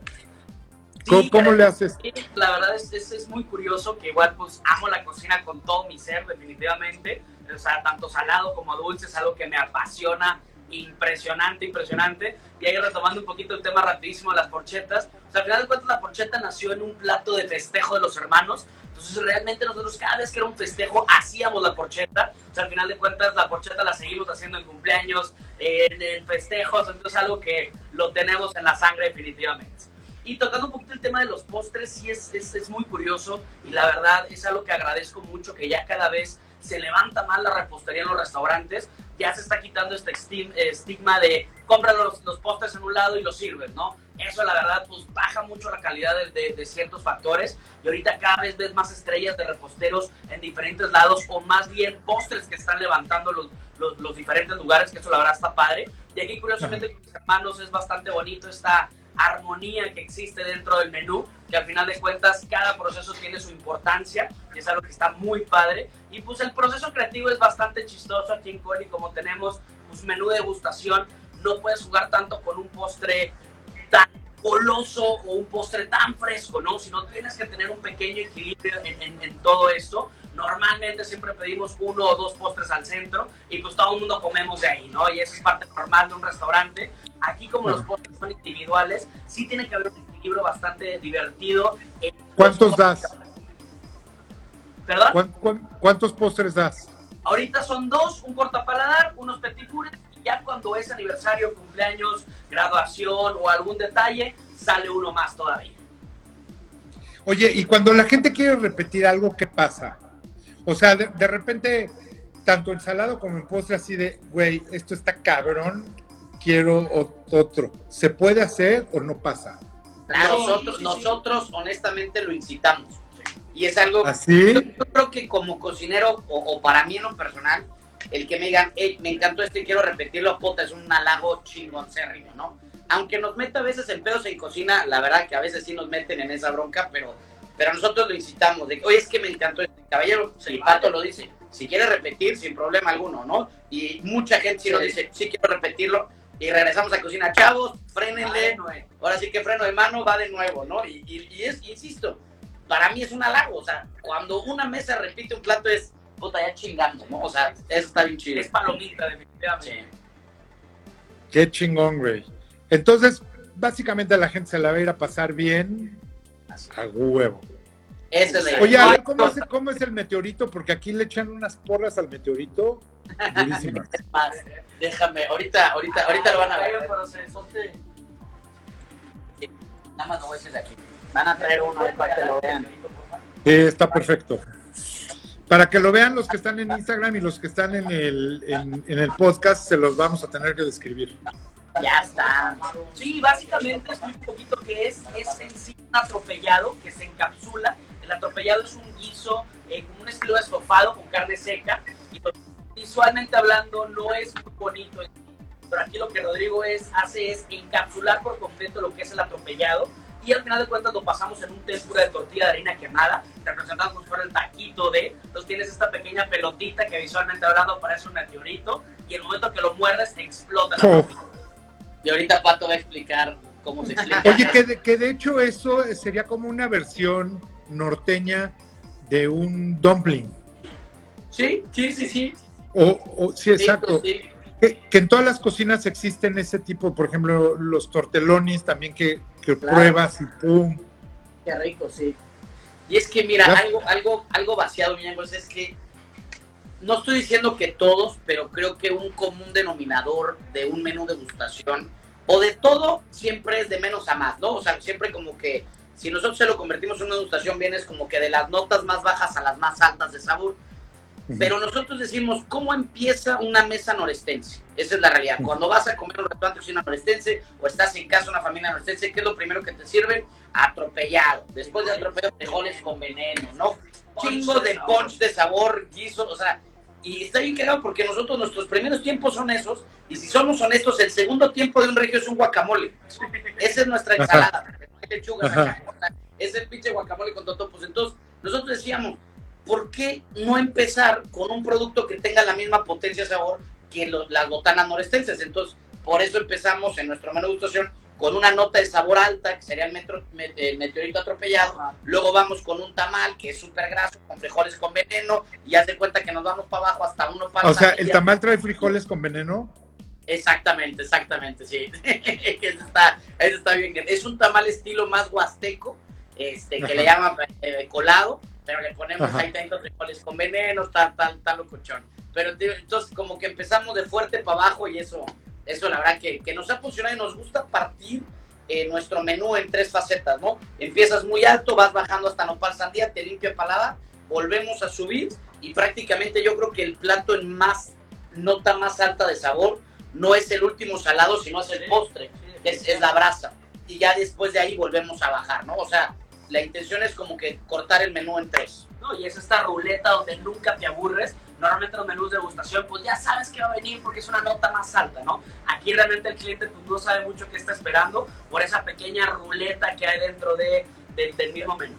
¿Cómo, Sí, cómo le haces? La verdad es, es, es muy curioso que igual pues amo la cocina con todo mi ser definitivamente, o sea, tanto salado como dulce es algo que me apasiona, impresionante, impresionante. Y ahí retomando un poquito el tema rapidísimo de las porchetas, o sea, al final de cuentas la porcheta nació en un plato de festejo de los hermanos, entonces realmente nosotros cada vez que era un festejo hacíamos la porcheta, o sea, al final de cuentas la porcheta la seguimos haciendo en cumpleaños, en, en festejos, entonces es algo que lo tenemos en la sangre definitivamente. Y tocando un poquito el tema de los postres, sí es, es, es muy curioso. Y la verdad es algo que agradezco mucho que ya cada vez se levanta más la repostería en los restaurantes, ya se está quitando este estigma de compra los, los postres en un lado y los sirves, ¿no? Eso la verdad pues baja mucho la calidad de, de- de ciertos factores y ahorita cada vez ves más estrellas de reposteros en diferentes lados o más bien postres que están levantando los, los, los diferentes lugares, que eso la verdad está padre. Y aquí curiosamente con mis hermanos es bastante bonito esta armonía que existe dentro del menú, que al final de cuentas cada proceso tiene su importancia y es algo que está muy padre. Y pues el proceso creativo es bastante chistoso aquí en Coli, como tenemos pues menú de degustación, no puedes jugar tanto con un postre tan goloso o un postre tan fresco, ¿no? Sino tienes que tener un pequeño equilibrio en, en- en todo esto. Normalmente siempre pedimos uno o dos postres al centro y pues todo el mundo comemos de ahí, ¿no? Y eso es parte normal de un restaurante. Aquí como los postres son individuales, sí tiene que haber un equilibrio bastante divertido. ¿Cuántos das? ¿Perdón? ¿Cuán- cuán- ¿Cuántos postres das? Ahorita son dos, un cortapaladar, unos petit fours, y ya cuando es aniversario, cumpleaños, graduación o algún detalle, sale uno más todavía. Oye, y cuando la gente quiere repetir algo, ¿qué pasa? O sea, de, de repente, tanto en salado como en postre, así de, güey, esto está cabrón, quiero otro. ¿Se puede hacer o no pasa? Claro, Sí, nosotros, sí, sí. nosotros honestamente lo incitamos. Y es algo, ¿Así? yo, yo creo que como cocinero, o, o para mí en lo personal, el que me digan, hey, me encantó esto y quiero repetirlo, puta, es un halago chingoncérrimo, ¿no? Aunque nos meta a veces en pedos en cocina, la verdad que a veces sí nos meten en esa bronca, pero, pero nosotros lo incitamos. De, Oye, es que me encantó este caballero, el pato lo dice, si quiere repetir, sin problema alguno, ¿no? Y mucha gente sí nos dice, sí quiero repetirlo, y regresamos a cocina, chavos, frénenle, ahora sí que freno de mano va de nuevo, ¿no? Y, y- y es, insisto, para mí es un halago, o sea, cuando una mesa repite un plato es, puta, ya chingando, ¿no? O sea, eso está bien chido. Es palomita, definitivamente. Sí. Qué chingón, güey. Entonces, básicamente la gente se la va a ir a pasar bien a huevo. Esa es la Oye, a ver, ¿cómo es, ¿cómo es el meteorito? Porque aquí le echan unas porras al meteorito durísimas. Más, déjame, ahorita, ahorita, ahorita lo van a ver. Nada más lo voy a decir de aquí. Van a traer uno ahí para que lo vean. Sí, está perfecto. Para que lo vean los que están en Instagram y los que están en el, en, en el podcast, se los vamos a tener que describir. Ya está. Sí, básicamente es un poquito que es, es en sí un atropellado que se encapsula. El atropellado es un guiso eh, como un estilo de estofado con carne seca. Y lo- visualmente hablando no es muy bonito. Pero aquí lo que Rodrigo es, hace es encapsular por completo lo que es el atropellado. Y al final de cuentas lo pasamos en un tempura de tortilla de harina quemada, representado como si fuera el taquito de. Entonces tienes esta pequeña pelotita que visualmente hablando parece un meteorito. Y el momento que lo muerdes, explota la Oh. Y ahorita Pato va a explicar cómo se explica. Oye, que de, que de hecho eso sería como una versión norteña de un dumpling. Sí, sí, sí, sí. O, o sí, exacto. Sí, Que, que en todas las cocinas existen ese tipo, por ejemplo, los tortelonis también que, que Claro. pruebas y pum. qué rico, sí. Y es que, mira, Ya. algo, algo, algo vaciado, Miñangos, es que no estoy diciendo que todos, pero creo que un común denominador de un menú de gustación o de todo siempre es de menos a más, ¿no? O sea, siempre como que si nosotros se lo convertimos en una degustación bien es como que de las notas más bajas a las más altas de sabor. Pero nosotros decimos, ¿cómo empieza una mesa norestense? Esa es la realidad. Cuando vas a comer un restaurante cocina norestense o estás en casa de una familia norestense, ¿qué es lo primero que te sirven? Atropellado. Después de atropellado, frijoles con veneno, ¿no? Chingo de punch de sabor, guiso, o sea, y está bien cagado porque nosotros nuestros primeros tiempos son esos, y si somos honestos, el segundo tiempo de un regio es un guacamole. Esa es nuestra ensalada. Sea, es el pinche guacamole con totopos. Entonces, nosotros decíamos, ¿por qué no empezar con un producto que tenga la misma potencia sabor que los- las botanas norestenses? Entonces, por eso empezamos en nuestro menú de gustación con una nota de sabor alta, que sería el, metro- el meteorito atropellado. Luego vamos con un tamal, que es súper graso, con frijoles con veneno, y haz de cuenta que nos vamos para abajo hasta uno para O sea, el tamal trae frijoles con veneno. Exactamente, exactamente, sí. eso, está, eso está bien. Es un tamal estilo más huasteco, este, que Ajá. le llaman eh, colado, pero le ponemos Ajá. ahí tantos frijoles con veneno, tal, tal, tal, locochón. Pero entonces como que empezamos de fuerte para abajo y eso, eso la verdad que, que nos ha funcionado y nos gusta partir eh, nuestro menú en tres facetas, ¿no? Empiezas muy alto, vas bajando hasta nopal sandía, te limpia palada, volvemos a subir y prácticamente yo creo que el plato en más nota más alta de sabor no es el último salado, sino es el postre, es, es la brasa. Y ya después de ahí volvemos a bajar, ¿no? O sea, la intención es como que cortar el menú en tres. ¿no? Y es esta ruleta donde nunca te aburres. Normalmente los menús de degustación, pues ya sabes que va a venir porque es una nota más alta, ¿no? Aquí realmente el cliente pues, no sabe mucho qué está esperando por esa pequeña ruleta que hay dentro de, de- del mismo menú.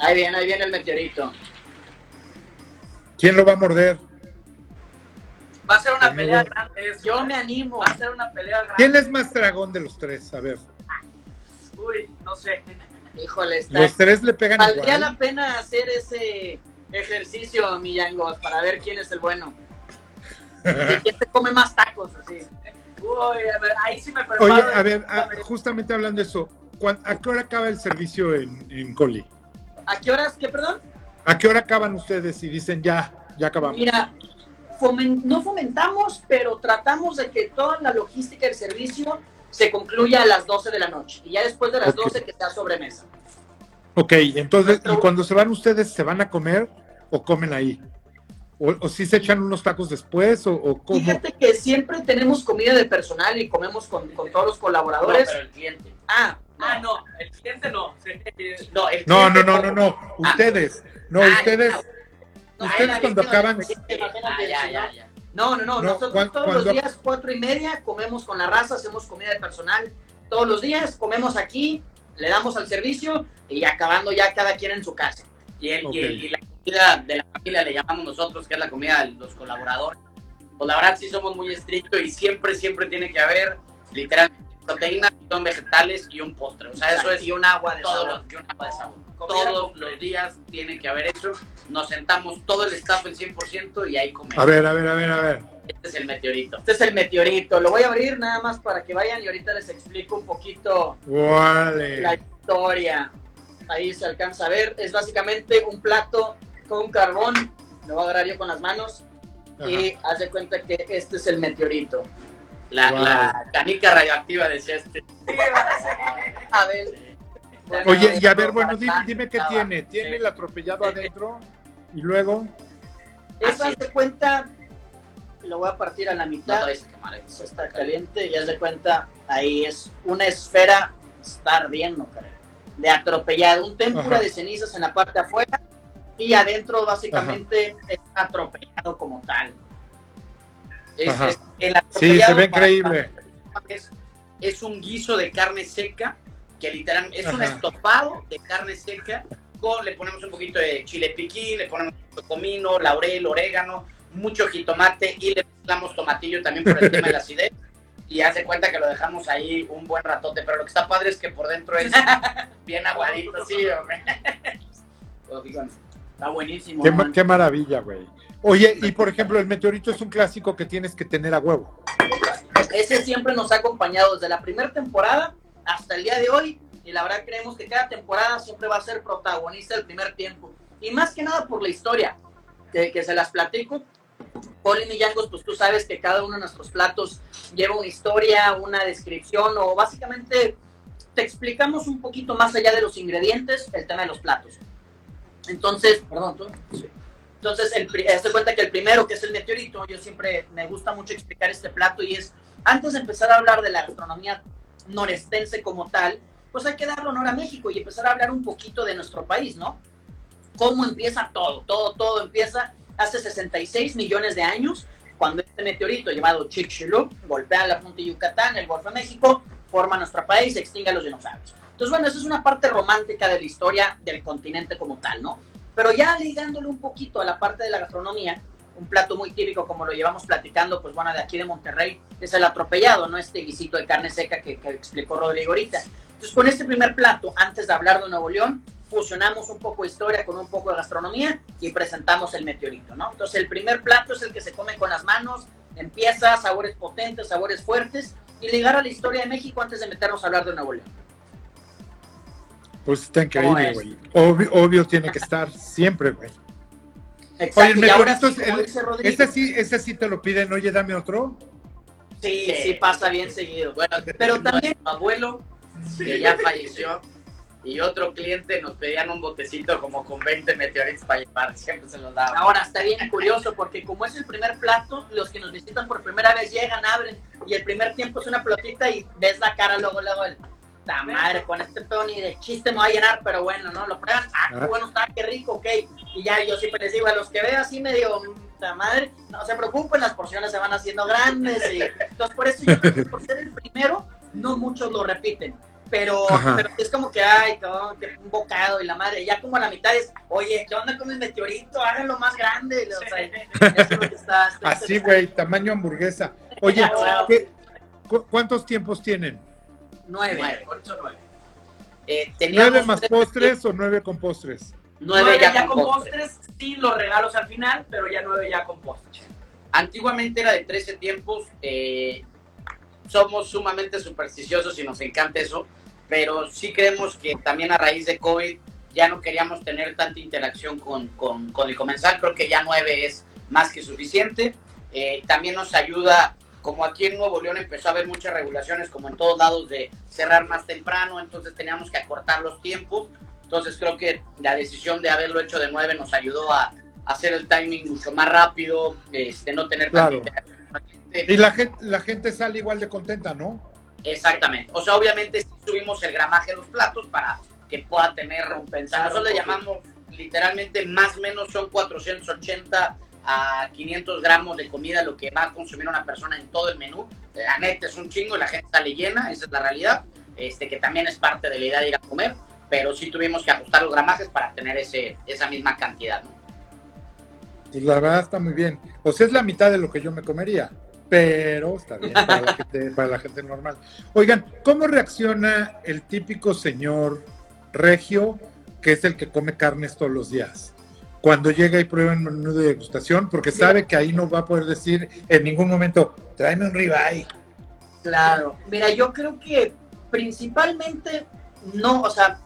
Ahí viene, ahí viene el meteorito. ¿Quién lo va a morder? Va a ser una pelea grande. eso, Yo ¿eh? me animo. Va a ser una pelea grande. ¿Quién es más dragón de los tres? A ver. Uy, no sé. Híjole, está. Los tres le pegan Valdría igual. la pena hacer ese ejercicio, Millangos, para ver quién es el bueno. ¿De quién se come más tacos? Así. Uy, a ver, ahí sí me preparo. Oye, a ver, ah, justamente hablando de eso, ¿cuán- ¿a qué hora acaba el servicio en, en Coli? ¿A qué horas? ¿Qué, perdón? ¿A qué hora acaban ustedes y dicen ya, ya acabamos? Mira, fomen- no fomentamos, pero tratamos de que toda la logística del servicio se concluya a las 12 de la noche. Y ya después de las Ok. 12 que sea sobremesa. Ok, entonces, ¿y cuando se van ustedes, se van a comer o comen ahí? ¿O, o si se echan unos tacos después o, o cómo? Fíjate que siempre tenemos comida de personal y comemos con, con todos los No, colaboradores. pero el cliente. Ah, Ah, no, el cliente no. No, el No, no, no, no, no, ustedes, no, Ah, ustedes, no, ustedes cuando acaban, Ah, ya, si ya, no- ya. No, no, no, No, nosotros todos cuando- los días, cuatro y media, comemos con la raza, hacemos comida de personal. Todos los días comemos aquí, le damos al servicio y acabando ya cada quien en su casa. Y, el, y- la comida de la familia le llamamos nosotros, que es la comida de los colaboradores. Pues la verdad sí somos muy estrictos y siempre, siempre tiene que haber literalmente proteínas, son vegetales y un postre. O sea, eso es y un agua de todos sabor. los, y un agua de sabor. Todos los días tiene que haber eso. Nos sentamos todo el staff el 100% y ahí comemos. a ver, a ver, a ver, a ver, Este es el meteorito. Este es el meteorito. Lo voy a abrir nada más para que vayan y ahorita les explico un poquito la historia. Ahí se alcanza a ver. Es básicamente un plato con carbón. Lo voy a agarrar yo con las manos. Y haz de cuenta que este es el meteorito. La, Wow. la canica radioactiva decía este. A ver. Bueno, Oye, y a ver, bueno, dime, qué tiene, tiene sí. el atropellado adentro y luego, Eso haz de cuenta, lo voy a partir a la No mitad. eh. Eso está caliente y haz de cuenta, ahí es una esfera, está ardiendo, caray, de atropellado, un témpura Ajá. de cenizas en la parte afuera y adentro básicamente es atropellado como tal. Es, Ajá. es- el sí, atropellado se ve para- increíble, es, es un guiso de carne seca que literalmente es un Ajá. estofado de carne seca con le ponemos un poquito de chile piquín, le ponemos un comino, laurel, orégano, mucho jitomate y le mezclamos tomatillo también por el tema de la acidez y hace cuenta que lo dejamos ahí un buen ratote, pero lo que está padre es que por dentro es bien aguadito, sí, hombre. Pues, Está buenísimo. qué, ma- qué maravilla, güey. Oye, y por ejemplo, el meteorito es un clásico que tienes que tener a huevo. Ese siempre nos ha acompañado desde la primera temporada hasta el día de hoy. Y la verdad creemos que cada temporada siempre va a ser protagonista del primer tiempo. Y más que nada por la historia, que, se las platico. Colin y Yangos, pues tú sabes que cada uno de nuestros platos lleva una historia, una descripción o básicamente te explicamos un poquito más allá de los ingredientes el tema de los platos. Entonces, perdón, ¿tú? Entonces, el, cuenta que el primero, que es el meteorito, yo siempre me gusta mucho explicar este plato y es, antes de empezar a hablar de la gastronomía norestense como tal, pues hay que darle honor a México y empezar a hablar un poquito de nuestro país, ¿no? ¿Cómo empieza todo? Todo, todo empieza hace 66 millones de años, cuando este meteorito llamado Chicxulub golpea la punta de Yucatán, el Golfo de México, forma nuestro país, extingue a los dinosaurios. Entonces, bueno, esa es una parte romántica de la historia del continente como tal, ¿no? Pero ya ligándole un poquito a la parte de la gastronomía, un plato muy típico, como lo llevamos platicando, pues bueno, de aquí de Monterrey, es el atropellado, ¿no? Este guisito de carne seca que, que explicó Rodrigo ahorita. Entonces, con este primer plato, antes de hablar de Nuevo León, fusionamos un poco de historia con un poco de gastronomía y presentamos el meteorito, ¿no? Entonces, el primer plato es el que se come con las manos, empieza, sabores potentes, sabores fuertes, y ligar a la historia de México antes de meternos a hablar de Nuevo León. Pues está increíble, güey. Obvio, obvio, tiene que estar siempre, güey. Exacto. Oye, el meteorito, sí, el, ese, sí, ese sí te lo piden, oye, dame otro. Sí, sí, pasa bien seguido. Bueno, pero también mi abuelo, que ya falleció, y otro cliente nos pedían un botecito como con 20 meteoritos para llevar, siempre se los daba. Ahora, está bien curioso porque como es el primer plato, los que nos visitan por primera vez llegan, abren y el primer tiempo es una pelotita y ves la cara luego, luego el... La madre, con este pedo ni de chiste me va a llenar, pero bueno, ¿no? Lo prueban, ah, qué bueno está, qué rico, ok. Y ya yo siempre les digo a los que veo así medio, la madre, no se preocupen, las porciones se van haciendo grandes. Y, entonces, por eso yo creo que por ser el primero, no muchos lo repiten pero, pero es como que, ay, que un bocado y la madre, ya como a la mitad es, oye, ¿qué onda con el meteorito? Háganlo más grande. O sea, eso es lo que está, Así, güey, tamaño hamburguesa. Oye, ¿qué, ¿cuántos tiempos tienen? Nueve. Nueve. nueve. Eh, ¿Nueve más postres o nueve con postres? Nueve, ya, con postres, sin los regalos al final, pero ya nueve ya con postres. Antiguamente era de 13 tiempos, eh, somos sumamente supersticiosos y nos encanta eso, pero sí creemos que también a raíz de COVID ya no queríamos tener tanta interacción con, con, con el comensal, creo que ya nueve es más que suficiente. Eh, también nos ayuda, como aquí en Nuevo León empezó a haber muchas regulaciones, como en todos lados, de cerrar más temprano, entonces teníamos que acortar los tiempos. Entonces creo que la decisión de haberlo hecho de nueve nos ayudó a, hacer el timing mucho más rápido, este, no tener claro. interacción y la gente, la gente sale igual de contenta, ¿no? Exactamente. O sea, obviamente subimos el gramaje de los platos para que pueda tener rompensar. Nosotros le llamamos literalmente más o menos son 480 a 500 gramos de comida lo que va a consumir una persona en todo el menú. La neta es un chingo y la gente sale llena, esa es la realidad, este, que también es parte de la idea de ir a comer, pero sí tuvimos que ajustar los gramajes para tener ese, esa misma cantidad. ¿no? Pues la verdad está muy bien. O sea, es la mitad de lo que yo me comería pero está bien para la, gente, normal. Oigan, ¿cómo reacciona el típico señor regio que es el que come carnes todos los días? Cuando llega y prueba el menú de degustación, porque sabe que ahí no va a poder decir en ningún momento, tráeme un ribeye. Claro, mira, yo creo que principalmente no, o sea,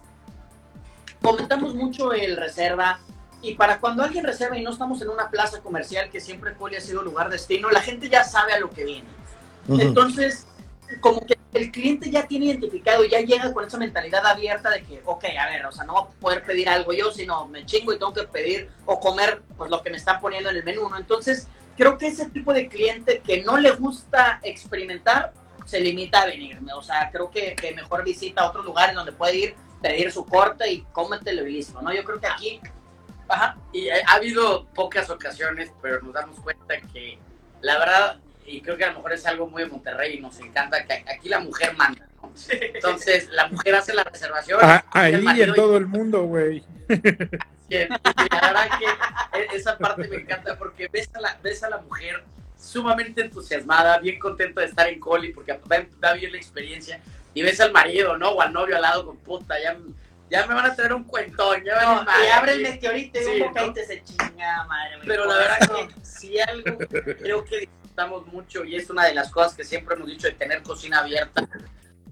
comentamos mucho el reserva, y para cuando alguien reserva y no estamos en una plaza comercial que siempre Poli ha sido lugar destino, la gente ya sabe a lo que viene. Entonces, como que el cliente ya tiene identificado, ya llega con esa mentalidad abierta de que, ok, a ver, o sea, no voy a poder pedir algo yo, sino me chingo y tengo que pedir o comer pues lo que me están poniendo en el menú, ¿no? Entonces, creo que ese tipo de cliente que no le gusta experimentar, se limita a venirme. O sea, creo que, que mejor visita a otros lugares donde puede ir, pedir su corte y cómetelo y listo, ¿no? Yo creo que aquí Ajá. Y ha habido pocas ocasiones, pero nos damos cuenta que la verdad, y creo que a lo mejor es algo muy de Monterrey y nos encanta que aquí la mujer manda. ¿no? Entonces, la mujer hace la reservación. Ah, ahí en todo el mundo, güey. la verdad que e-, esa parte me encanta porque ves a la, ves a la mujer sumamente entusiasmada, bien contento de estar en Coli porque va, bien la experiencia y ves al marido, ¿no? O al novio al lado con puta, ya ya me van a traer un cuentón, ya No, vale madre. y abre el meteorito y Sí, un ¿no? se chinga, madre. güey. Pero la verdad que si algo creo que mucho y es una de las cosas que siempre hemos dicho de tener cocina abierta,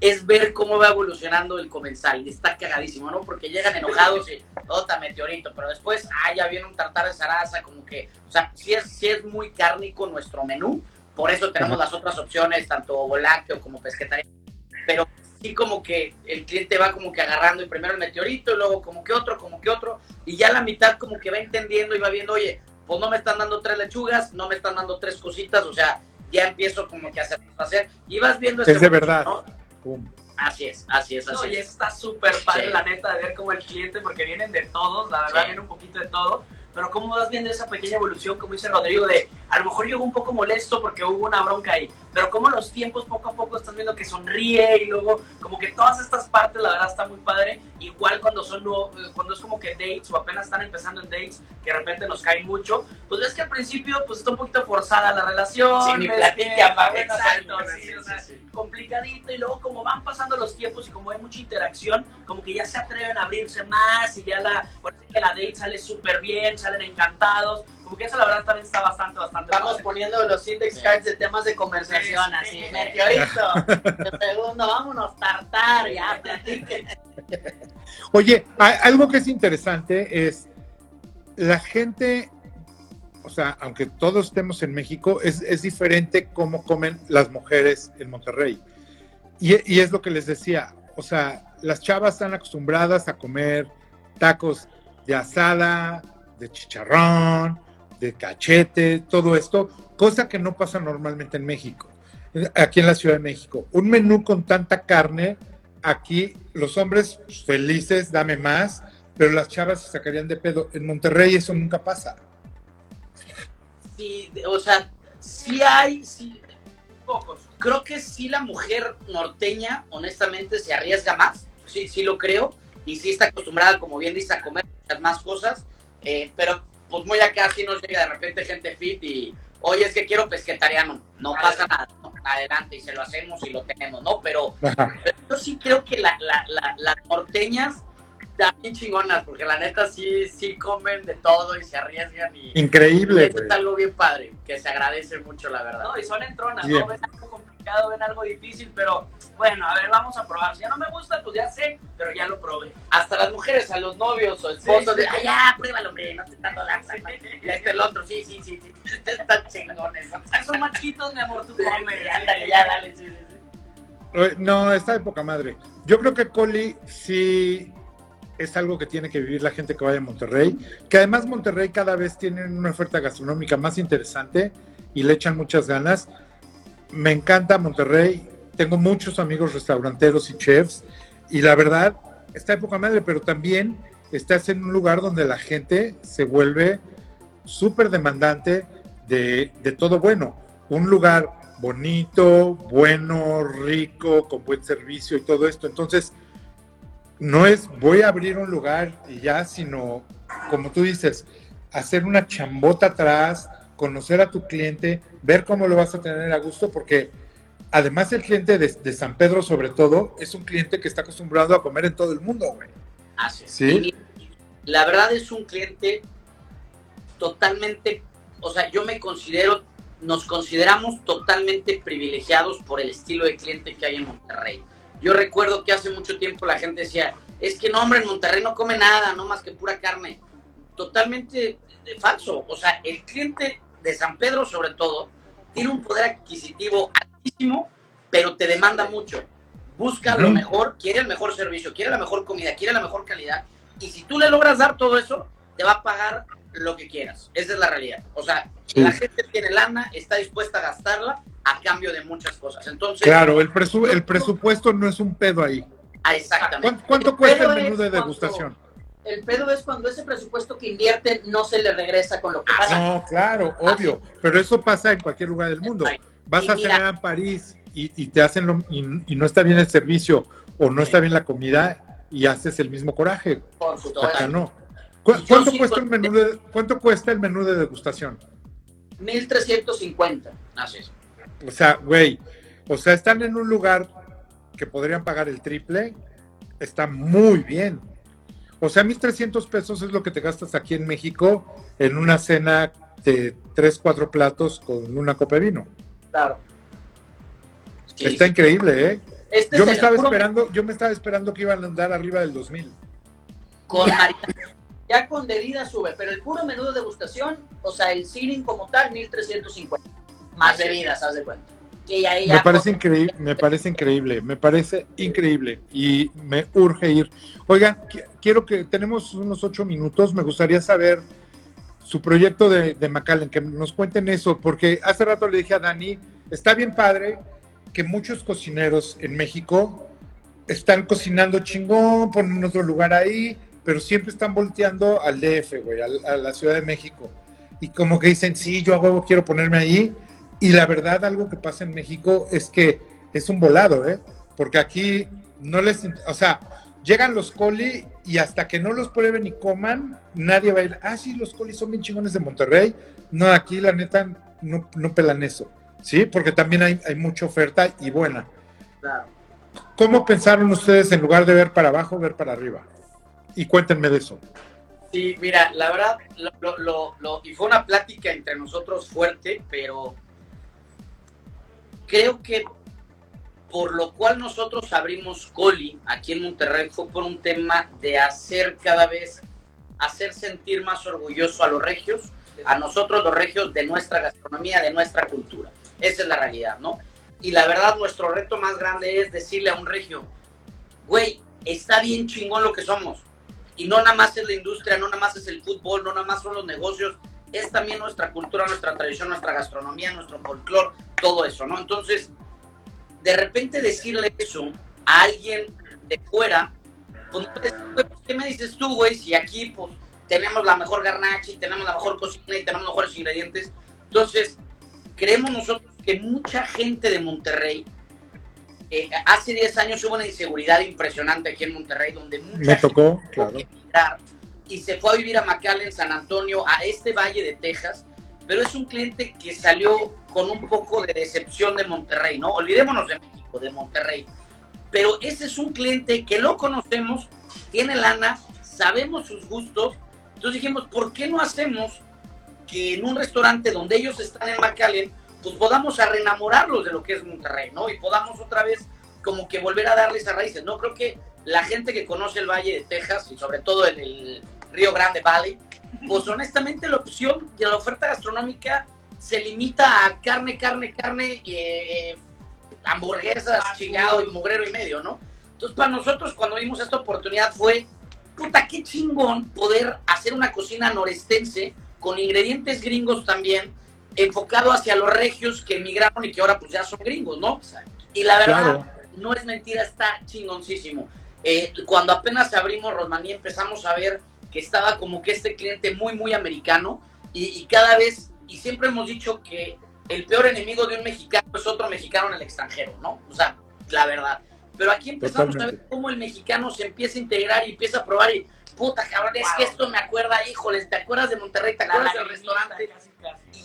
es ver cómo va evolucionando el comensal. Y está cagadísimo, ¿no? Porque llegan enojados y, otra meteorito, pero después, ah, ya viene un tartar de zaraza, como que, o sea, sí es, sí es muy cárnico nuestro menú, por eso tenemos las otras opciones, tanto lácteo como pesquetaria, pero sí como que el cliente va como que agarrando y primero el meteorito y luego como que otro, como que otro, y ya la mitad como que va entendiendo y va viendo, oye, pues no me están dando tres lechugas, no me están dando tres cositas, o sea, ya empiezo como que a satisfacer y vas viendo Es de verdad. ¿no? Pum. Así es, así es, No, así y es. está súper padre, Sí. la neta, de ver como el cliente, porque vienen de todos, la verdad, Sí. viene un poquito de todo. Pero cómo vas viendo esa pequeña evolución, como dice Rodrigo, de a lo mejor llegó un poco molesto porque hubo una bronca ahí, pero como los tiempos poco a poco estás viendo que sonríe y luego como que todas estas partes, la verdad, está muy padre. Igual cuando son nuevo- cuando es como que dates o apenas están empezando en dates, que de repente nos caen mucho, pues ves que al principio pues está un poquito forzada la relación. Sí, ni platica, que- Exacto, sí, o sea, sí, complicadito y luego como van pasando los tiempos y como hay mucha interacción, como que ya se atreven a abrirse más y ya la, que la date sale súper bien, salen encantados, como que eso la verdad también está bastante, bastante Vamos padre. poniendo los index Sí. cards de temas de conversación, Sí, así, sí. meteorito, de segundo, vámonos, tartar, ya. Oye, algo que es interesante es la gente, o sea, aunque todos estemos en México, es, es diferente cómo comen las mujeres en Monterrey. Y, y es lo que les decía, o sea, las chavas están acostumbradas a comer tacos de asada, de chicharrón, de cachete, todo esto, cosa que no pasa normalmente en México, aquí en la Ciudad de México. Un menú con tanta carne, aquí los hombres felices, dame más, pero las chavas se sacarían de pedo. En Monterrey eso nunca pasa. Sí, o sea, sí hay, sí, Pocos. creo que sí la mujer norteña, honestamente, se arriesga más, sí, sí lo creo, y sí está acostumbrada, como bien dice, a comer más cosas, eh, pero pues muy acá sí nos llega de repente gente fit y, oye, es que quiero pesquetariano, no pasa nada, ¿no? adelante, y se lo hacemos y lo tenemos, ¿no? Pero, pero yo sí creo que la- la- la- las norteñas también chingonas, porque la neta sí, sí comen de todo y se arriesgan y... Increíble, Eso güey. es algo bien padre, que se agradece mucho, la verdad. No, y son entronas, Bien. ¿no? Algo complicado, ven algo difícil, pero bueno, a ver, vamos a probar. Si ya no me gusta, pues ya sé, pero ya lo probé. Hasta las mujeres, a los novios o esposos, Sí, de, sí. ay, ya, pruébalo, hombre, no te dando lanza. Y este el otro, sí, sí, sí, sí, están chingones. ¿no? Son machitos, mi amor, tú Sí, come. ándale, ya, dale, sí. Eh, No, está de poca madre. Yo creo que Coli sí es algo que tiene que vivir la gente que vaya a Monterrey, que además Monterrey cada vez tiene una oferta gastronómica más interesante y le echan muchas ganas. Me encanta Monterrey, tengo muchos amigos restauranteros y chefs y la verdad está de poca madre, pero también estás en un lugar donde la gente se vuelve súper demandante de, de todo bueno. Un lugar bonito, bueno, rico, con buen servicio y todo esto. Entonces, no es voy a abrir un lugar y ya, sino, como tú dices, hacer una chambota atrás, conocer a tu cliente, ver cómo lo vas a tener a gusto, porque además el cliente de, de San Pedro, sobre todo, es un cliente que está acostumbrado a comer en todo el mundo, güey. Así es. Sí. Y la verdad es un cliente totalmente, o sea, yo me considero, nos consideramos totalmente privilegiados por el estilo de cliente que hay en Monterrey. Yo recuerdo que hace mucho tiempo la gente decía, es que no, hombre, en Monterrey no come nada, no más que pura carne. Totalmente eh, falso. O sea, el cliente de San Pedro, sobre todo, tiene un poder adquisitivo altísimo, pero te demanda mucho. Busca lo mejor, quiere el mejor servicio, quiere la mejor comida, quiere la mejor calidad. Y si tú le logras dar todo eso, te va a pagar lo que quieras. Esa es la realidad. O sea, Sí. la gente tiene lana, está dispuesta a gastarla a cambio de muchas cosas. Entonces, Claro, el, presu- el presupuesto no es un pedo ahí. ah, exactamente. ¿Cuánto, cuánto cuesta el menú de cuando- degustación? El pedo es cuando ese presupuesto que invierte no se le regresa con lo que Ah, pasa. No, claro, obvio, pero eso pasa en cualquier lugar del mundo. Vas Y a cenar en París y, y te hacen lo, y, y no está bien el servicio o no está bien la comida y haces el mismo coraje. Por supuesto. Acá no. ¿Cu- Yo ¿Cuánto sí cuesta el menú de cuánto cuesta el menú de degustación? 1350. Así es. O sea, güey, o sea, están en un lugar que podrían pagar el triple, está muy bien. O sea, 1.300 pesos es lo que te gastas aquí en México en una cena de 3, 4 platos con una copa de vino. Claro. Sí, Está increíble, ¿eh? Este Yo me estaba esperando, yo me estaba esperando que iban a andar arriba del 2000. con. Ya con bebida sube, pero el puro menú de degustación, o sea, el seating como tal, 1350. Más bebidas, haz de cuenta. Y ahí ya Me parece increíble, me parece increíble, me parece increíble y me urge ir. Oigan, qui- quiero que tenemos unos ocho minutos, me gustaría saber su proyecto de, de McAllen, que nos cuenten eso, porque hace rato le dije a Dani, está bien padre que muchos cocineros en México están cocinando chingón, ponen otro lugar ahí, pero siempre están volteando al DF, güey, al- a, la Ciudad de México. Y como que dicen, sí, yo a huevo quiero ponerme ahí. Y la verdad, algo que pasa en México es que es un volado, ¿eh? Porque aquí no les, o sea, llegan los coli y hasta que no los prueben y coman, nadie va a ir, ah, sí, los colis son bien chingones de Monterrey. No, aquí la neta no, no pelan eso, ¿sí? Porque también hay, hay mucha oferta y buena. Claro. ¿Cómo pensaron ustedes en lugar de ver para abajo, ver para arriba? Y cuéntenme de eso. Sí, mira, la verdad, lo- lo- lo- y fue una plática entre nosotros fuerte, pero creo que por lo cual nosotros abrimos Coli aquí en Monterrey fue por un tema de hacer cada vez, hacer sentir más orgulloso a los regios, a nosotros los regios de nuestra gastronomía, de nuestra cultura. Esa es la realidad, ¿no? Y la verdad, nuestro reto más grande es decirle a un regio, güey, está bien chingón lo que somos. Y no nada más es la industria, no nada más es el fútbol, no nada más son los negocios, es también nuestra cultura, nuestra tradición, nuestra gastronomía, nuestro folclore, todo eso, ¿no? Entonces, de repente decirle eso a alguien de fuera, pues, pues, ¿qué me dices tú, güey? Si aquí, pues, tenemos la mejor garnacha y tenemos la mejor cocina y tenemos mejores ingredientes. Entonces, creemos nosotros que mucha gente de Monterrey, eh, hace 10 años hubo una inseguridad impresionante aquí en Monterrey, donde mucha Me gente tocó, tuvo claro. que emigrar y se fue a vivir a McAllen, San Antonio, a este valle de Texas, pero es un cliente que salió con un poco de decepción de Monterrey, ¿no? Olvidémonos de México, de Monterrey. Pero ese es un cliente que lo conocemos, tiene lana, sabemos sus gustos, entonces dijimos, ¿por qué no hacemos que en un restaurante donde ellos están en McAllen, pues podamos a reenamorarlos de lo que es Monterrey, ¿no? Y podamos otra vez como que volver a darles a raíces, ¿no? Creo que la gente que conoce el Valle de Texas y sobre todo el, el Río Grande Valley, pues honestamente la opción de la oferta gastronómica se limita a carne, carne, carne, eh, hamburguesas, chingado y mugrero y medio, ¿no? Entonces para nosotros cuando vimos esta oportunidad fue, puta, qué chingón poder hacer una cocina norestense con ingredientes gringos también, enfocado hacia los regios que emigraron y que ahora pues ya son gringos, ¿no? Y la verdad, Claro. no es mentira, está chingoncísimo. Eh, cuando apenas abrimos Rosmaní empezamos a ver estaba como que este cliente muy, muy americano y, y cada vez, y siempre hemos dicho que el peor enemigo de un mexicano es otro mexicano en el extranjero, ¿no? O sea, la verdad. Pero aquí empezamos a Totalmente. ver cómo el mexicano se empieza a integrar y empieza a probar y, puta cabrón, es que esto me acuerda, híjoles, ¿te acuerdas de Monterrey? ¿Te acuerdas del restaurante?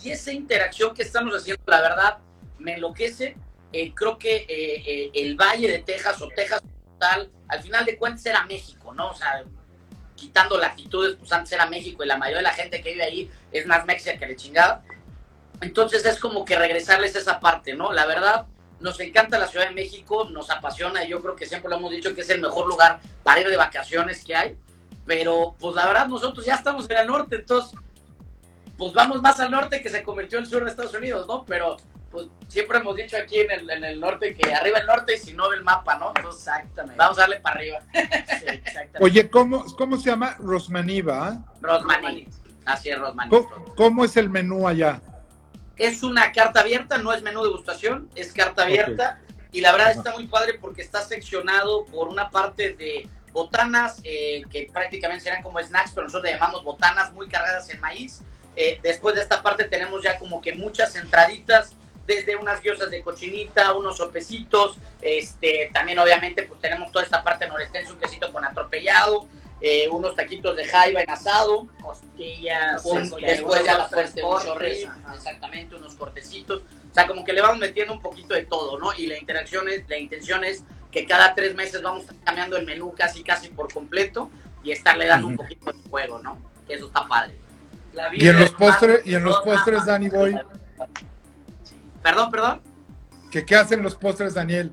y esa interacción que estamos haciendo, la verdad, me enloquece. Eh, creo que eh, eh, el Valle de Texas o Texas tal, al final de cuentas era México, ¿no? O sea, quitando latitudes, pues antes era México y la mayoría de la gente que vive ahí es más mexica que le chingada. Entonces es como que regresarles esa parte, ¿no? La verdad, nos encanta la Ciudad de México, nos apasiona y yo creo que siempre lo hemos dicho que es el mejor lugar para ir de vacaciones que hay. Pero pues la verdad nosotros ya estamos en el norte, entonces pues vamos más al norte que se convirtió en el sur de Estados Unidos, ¿no? Pero pues siempre hemos dicho aquí en el, en el norte que arriba el norte y si no ve el mapa, ¿no? Entonces Exactamente. vamos a darle para arriba. Sí, exactamente. Oye, ¿cómo, cómo se llama? Rosmaniva. Rosmaní. Así es, Rosmaní. ¿Cómo, cómo es el menú allá? Es una carta abierta, no es menú degustación, es carta abierta. Y la verdad Ajá. está muy padre porque está seccionado por una parte de botanas, eh, que prácticamente serán como snacks, pero nosotros le llamamos botanas muy cargadas en maíz. Eh, después de esta parte tenemos ya como que muchas entraditas, desde unas guiosas de cochinita, unos sopecitos, este, también obviamente pues tenemos toda esta parte norestense, un quesito con atropellado, eh, unos taquitos de jaiba en asado, Costillas, un- costillas, después ya la fuente un ajá. exactamente, unos cortecitos. O sea, como que le vamos metiendo un poquito de todo, ¿no? Y la interacción es, la intención es que cada tres meses vamos cambiando el menú casi, casi por completo. y estarle dando un poquito de juego, ¿no? Que eso está padre. La vida Y en los es postres, y en los postres, Danny Boy, Perdón, perdón. ¿qué, ¿qué hacen los postres, Daniel?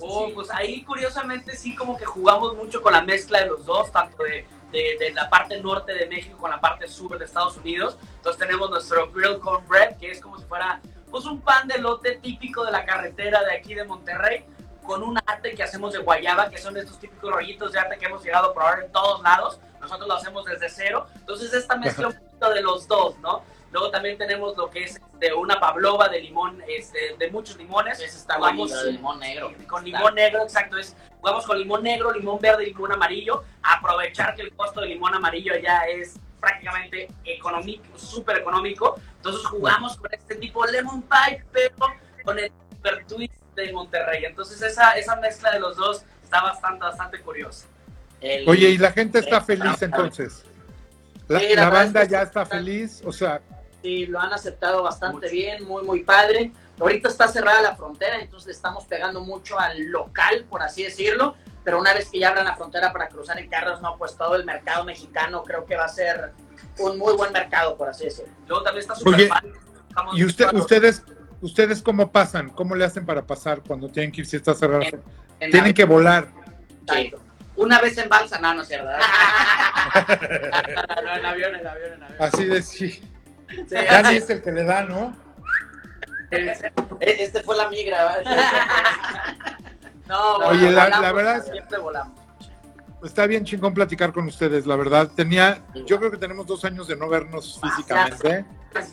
Oh, pues ahí curiosamente sí como que jugamos mucho con la mezcla de los dos, tanto de, de- de la parte norte de México con la parte sur de Estados Unidos. Entonces tenemos nuestro grilled cornbread, que es como si fuera pues un pan de lote típico de la carretera de aquí de Monterrey, con un arte que hacemos de guayaba, que son estos típicos rollitos de arte que hemos llegado a probar en todos lados. Nosotros lo hacemos desde cero. Entonces esta mezcla un poquito de los dos, ¿no? Luego también tenemos lo que es de una pavlova de limón, este, de muchos limones. Ese está Jugamos, de limón negro. Con limón negro, exacto. Es, jugamos con limón negro, limón verde y limón amarillo. Aprovechar que el costo de limón amarillo ya es prácticamente económico, súper económico. Entonces jugamos con este tipo de lemon pie, pero con el super twist de Monterrey. Entonces esa, esa mezcla de los dos está bastante, bastante curiosa. El- Oye, y la gente está feliz entonces. La, Sí, la la verdad banda es que ya está- feliz, o sea, Sí, lo han aceptado bastante Mucho. bien, muy, muy padre. Ahorita está cerrada la frontera, entonces le estamos pegando mucho al local, por así decirlo. Pero una vez que ya abran la frontera para cruzar en carros, no, pues todo el mercado mexicano creo que va a ser un muy buen mercado, por así decirlo. Luego también está súper ¿y usted, ustedes, ustedes cómo pasan? ¿Cómo le hacen para pasar cuando tienen que ir si está cerrada? En- en Tienen que volar. Sí. Una vez en balsa, no, no es cierto. no, en avión, en avión, en avión. Así de sí. Sí, Dani es el que le da, ¿no? Este fue la migra, ¿verdad? No, Oye, la- volamos, la verdad Siempre volamos. Está bien chingón platicar con ustedes, la verdad. Tenía, yo creo que tenemos dos años de no vernos físicamente.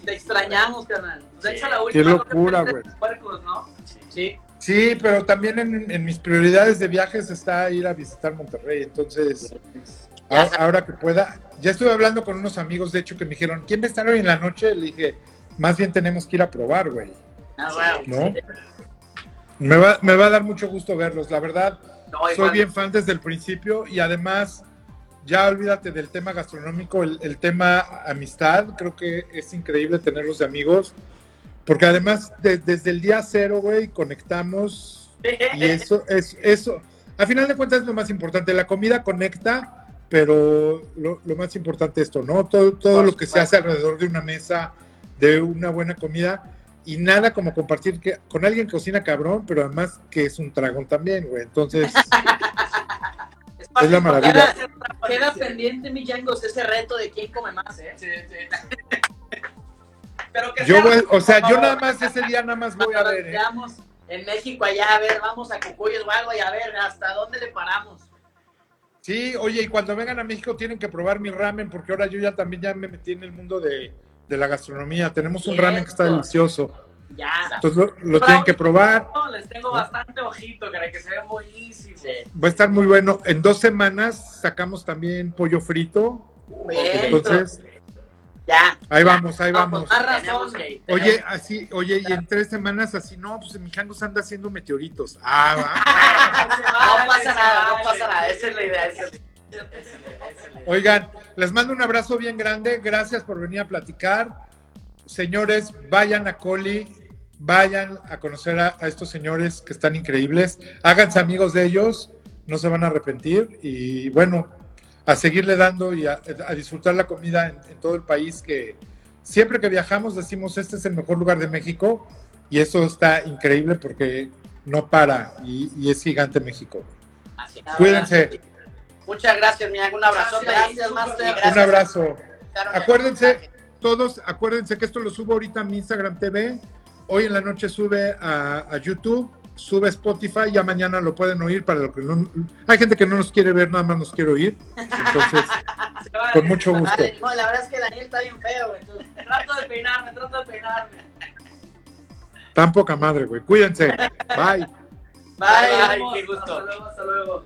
Te extrañamos, carnal. De hecho, la Qué última locura, fue güey. ¿no? Sí. Sí, pero también en, en mis prioridades de viajes está ir a visitar Monterrey. Entonces, Ya a- ahora que pueda, ya estuve hablando con unos amigos, de hecho, que me dijeron, ¿quién va a estar hoy en la noche? Le dije, más bien tenemos que ir a probar, güey. Ah, bueno. ¿No? Me va, me va a dar mucho gusto verlos, la verdad. No, Soy igual. bien fan desde el principio y además, ya olvídate del tema gastronómico, el, el tema amistad, creo que es increíble tenerlos de amigos, porque además de- desde el día cero, güey, conectamos y eso, es, eso, a final de cuentas es lo más importante, la comida conecta, pero lo, lo más importante es esto, ¿no? Todo, todo lo que se hace alrededor de una mesa, de una buena comida. Y nada como compartir que, con alguien que cocina cabrón, pero además que es un dragón también, güey. Entonces, es la maravilla. Queda pendiente, mi Yangos, ese reto de quién come más, ¿eh? Sí, sí. Pero que Yo sea- voy, o sea, yo nada más ese día nada más voy a ver. ¿eh? en México allá, a ver, vamos a Cucuyos o algo y a ver hasta dónde le paramos. Sí, oye, y cuando vengan a México tienen que probar mi ramen, porque ahora yo ya también ya me metí en el mundo de, de la gastronomía. Tenemos un ramen que está delicioso. Ya. Entonces lo, lo tienen que probar. No, les tengo bastante ojito, cara, que se ve buenísimo. Sí. Va a estar muy bueno. En dos semanas sacamos también pollo frito. Bien. Entonces, Ya. ahí vamos, ahí No, vamos. pues, más razón. Tenemos que ir. Oye, así, oye, y en tres semanas así, no, pues mi Jangos anda haciendo meteoritos. Ah, va. No pasa nada, no pasa nada. Esa es la idea. Esa es la idea. Oigan, les mando un abrazo bien grande. Gracias por venir a platicar. Señores, vayan a Coli, vayan a conocer a, a estos señores que están increíbles. Háganse amigos de ellos, no se van a arrepentir. Y bueno, a seguirle dando y a, a disfrutar la comida en, en todo el país. Que siempre que viajamos decimos este es el mejor lugar de México. Y eso está increíble porque no para y, y es gigante México. Así. Cuídense. Muchas gracias, mi Un abrazote. Gracias. Gracias. Un abrazo. Acuérdense, todos, acuérdense que esto lo subo ahorita a mi Instagram TV. Hoy en la noche sube a, a YouTube, sube a Spotify, ya mañana lo pueden oír para lo que no. Hay gente que no nos quiere ver, nada más nos quiere oír. Entonces, Se va- con mucho gusto. Vale, no, la verdad es que Daniel está bien feo, güey. Trato de peinarme, trato de peinarme. Tan poca madre, güey. Cuídense. Bye. Bye, Nos qué gusto. Hasta luego, hasta luego.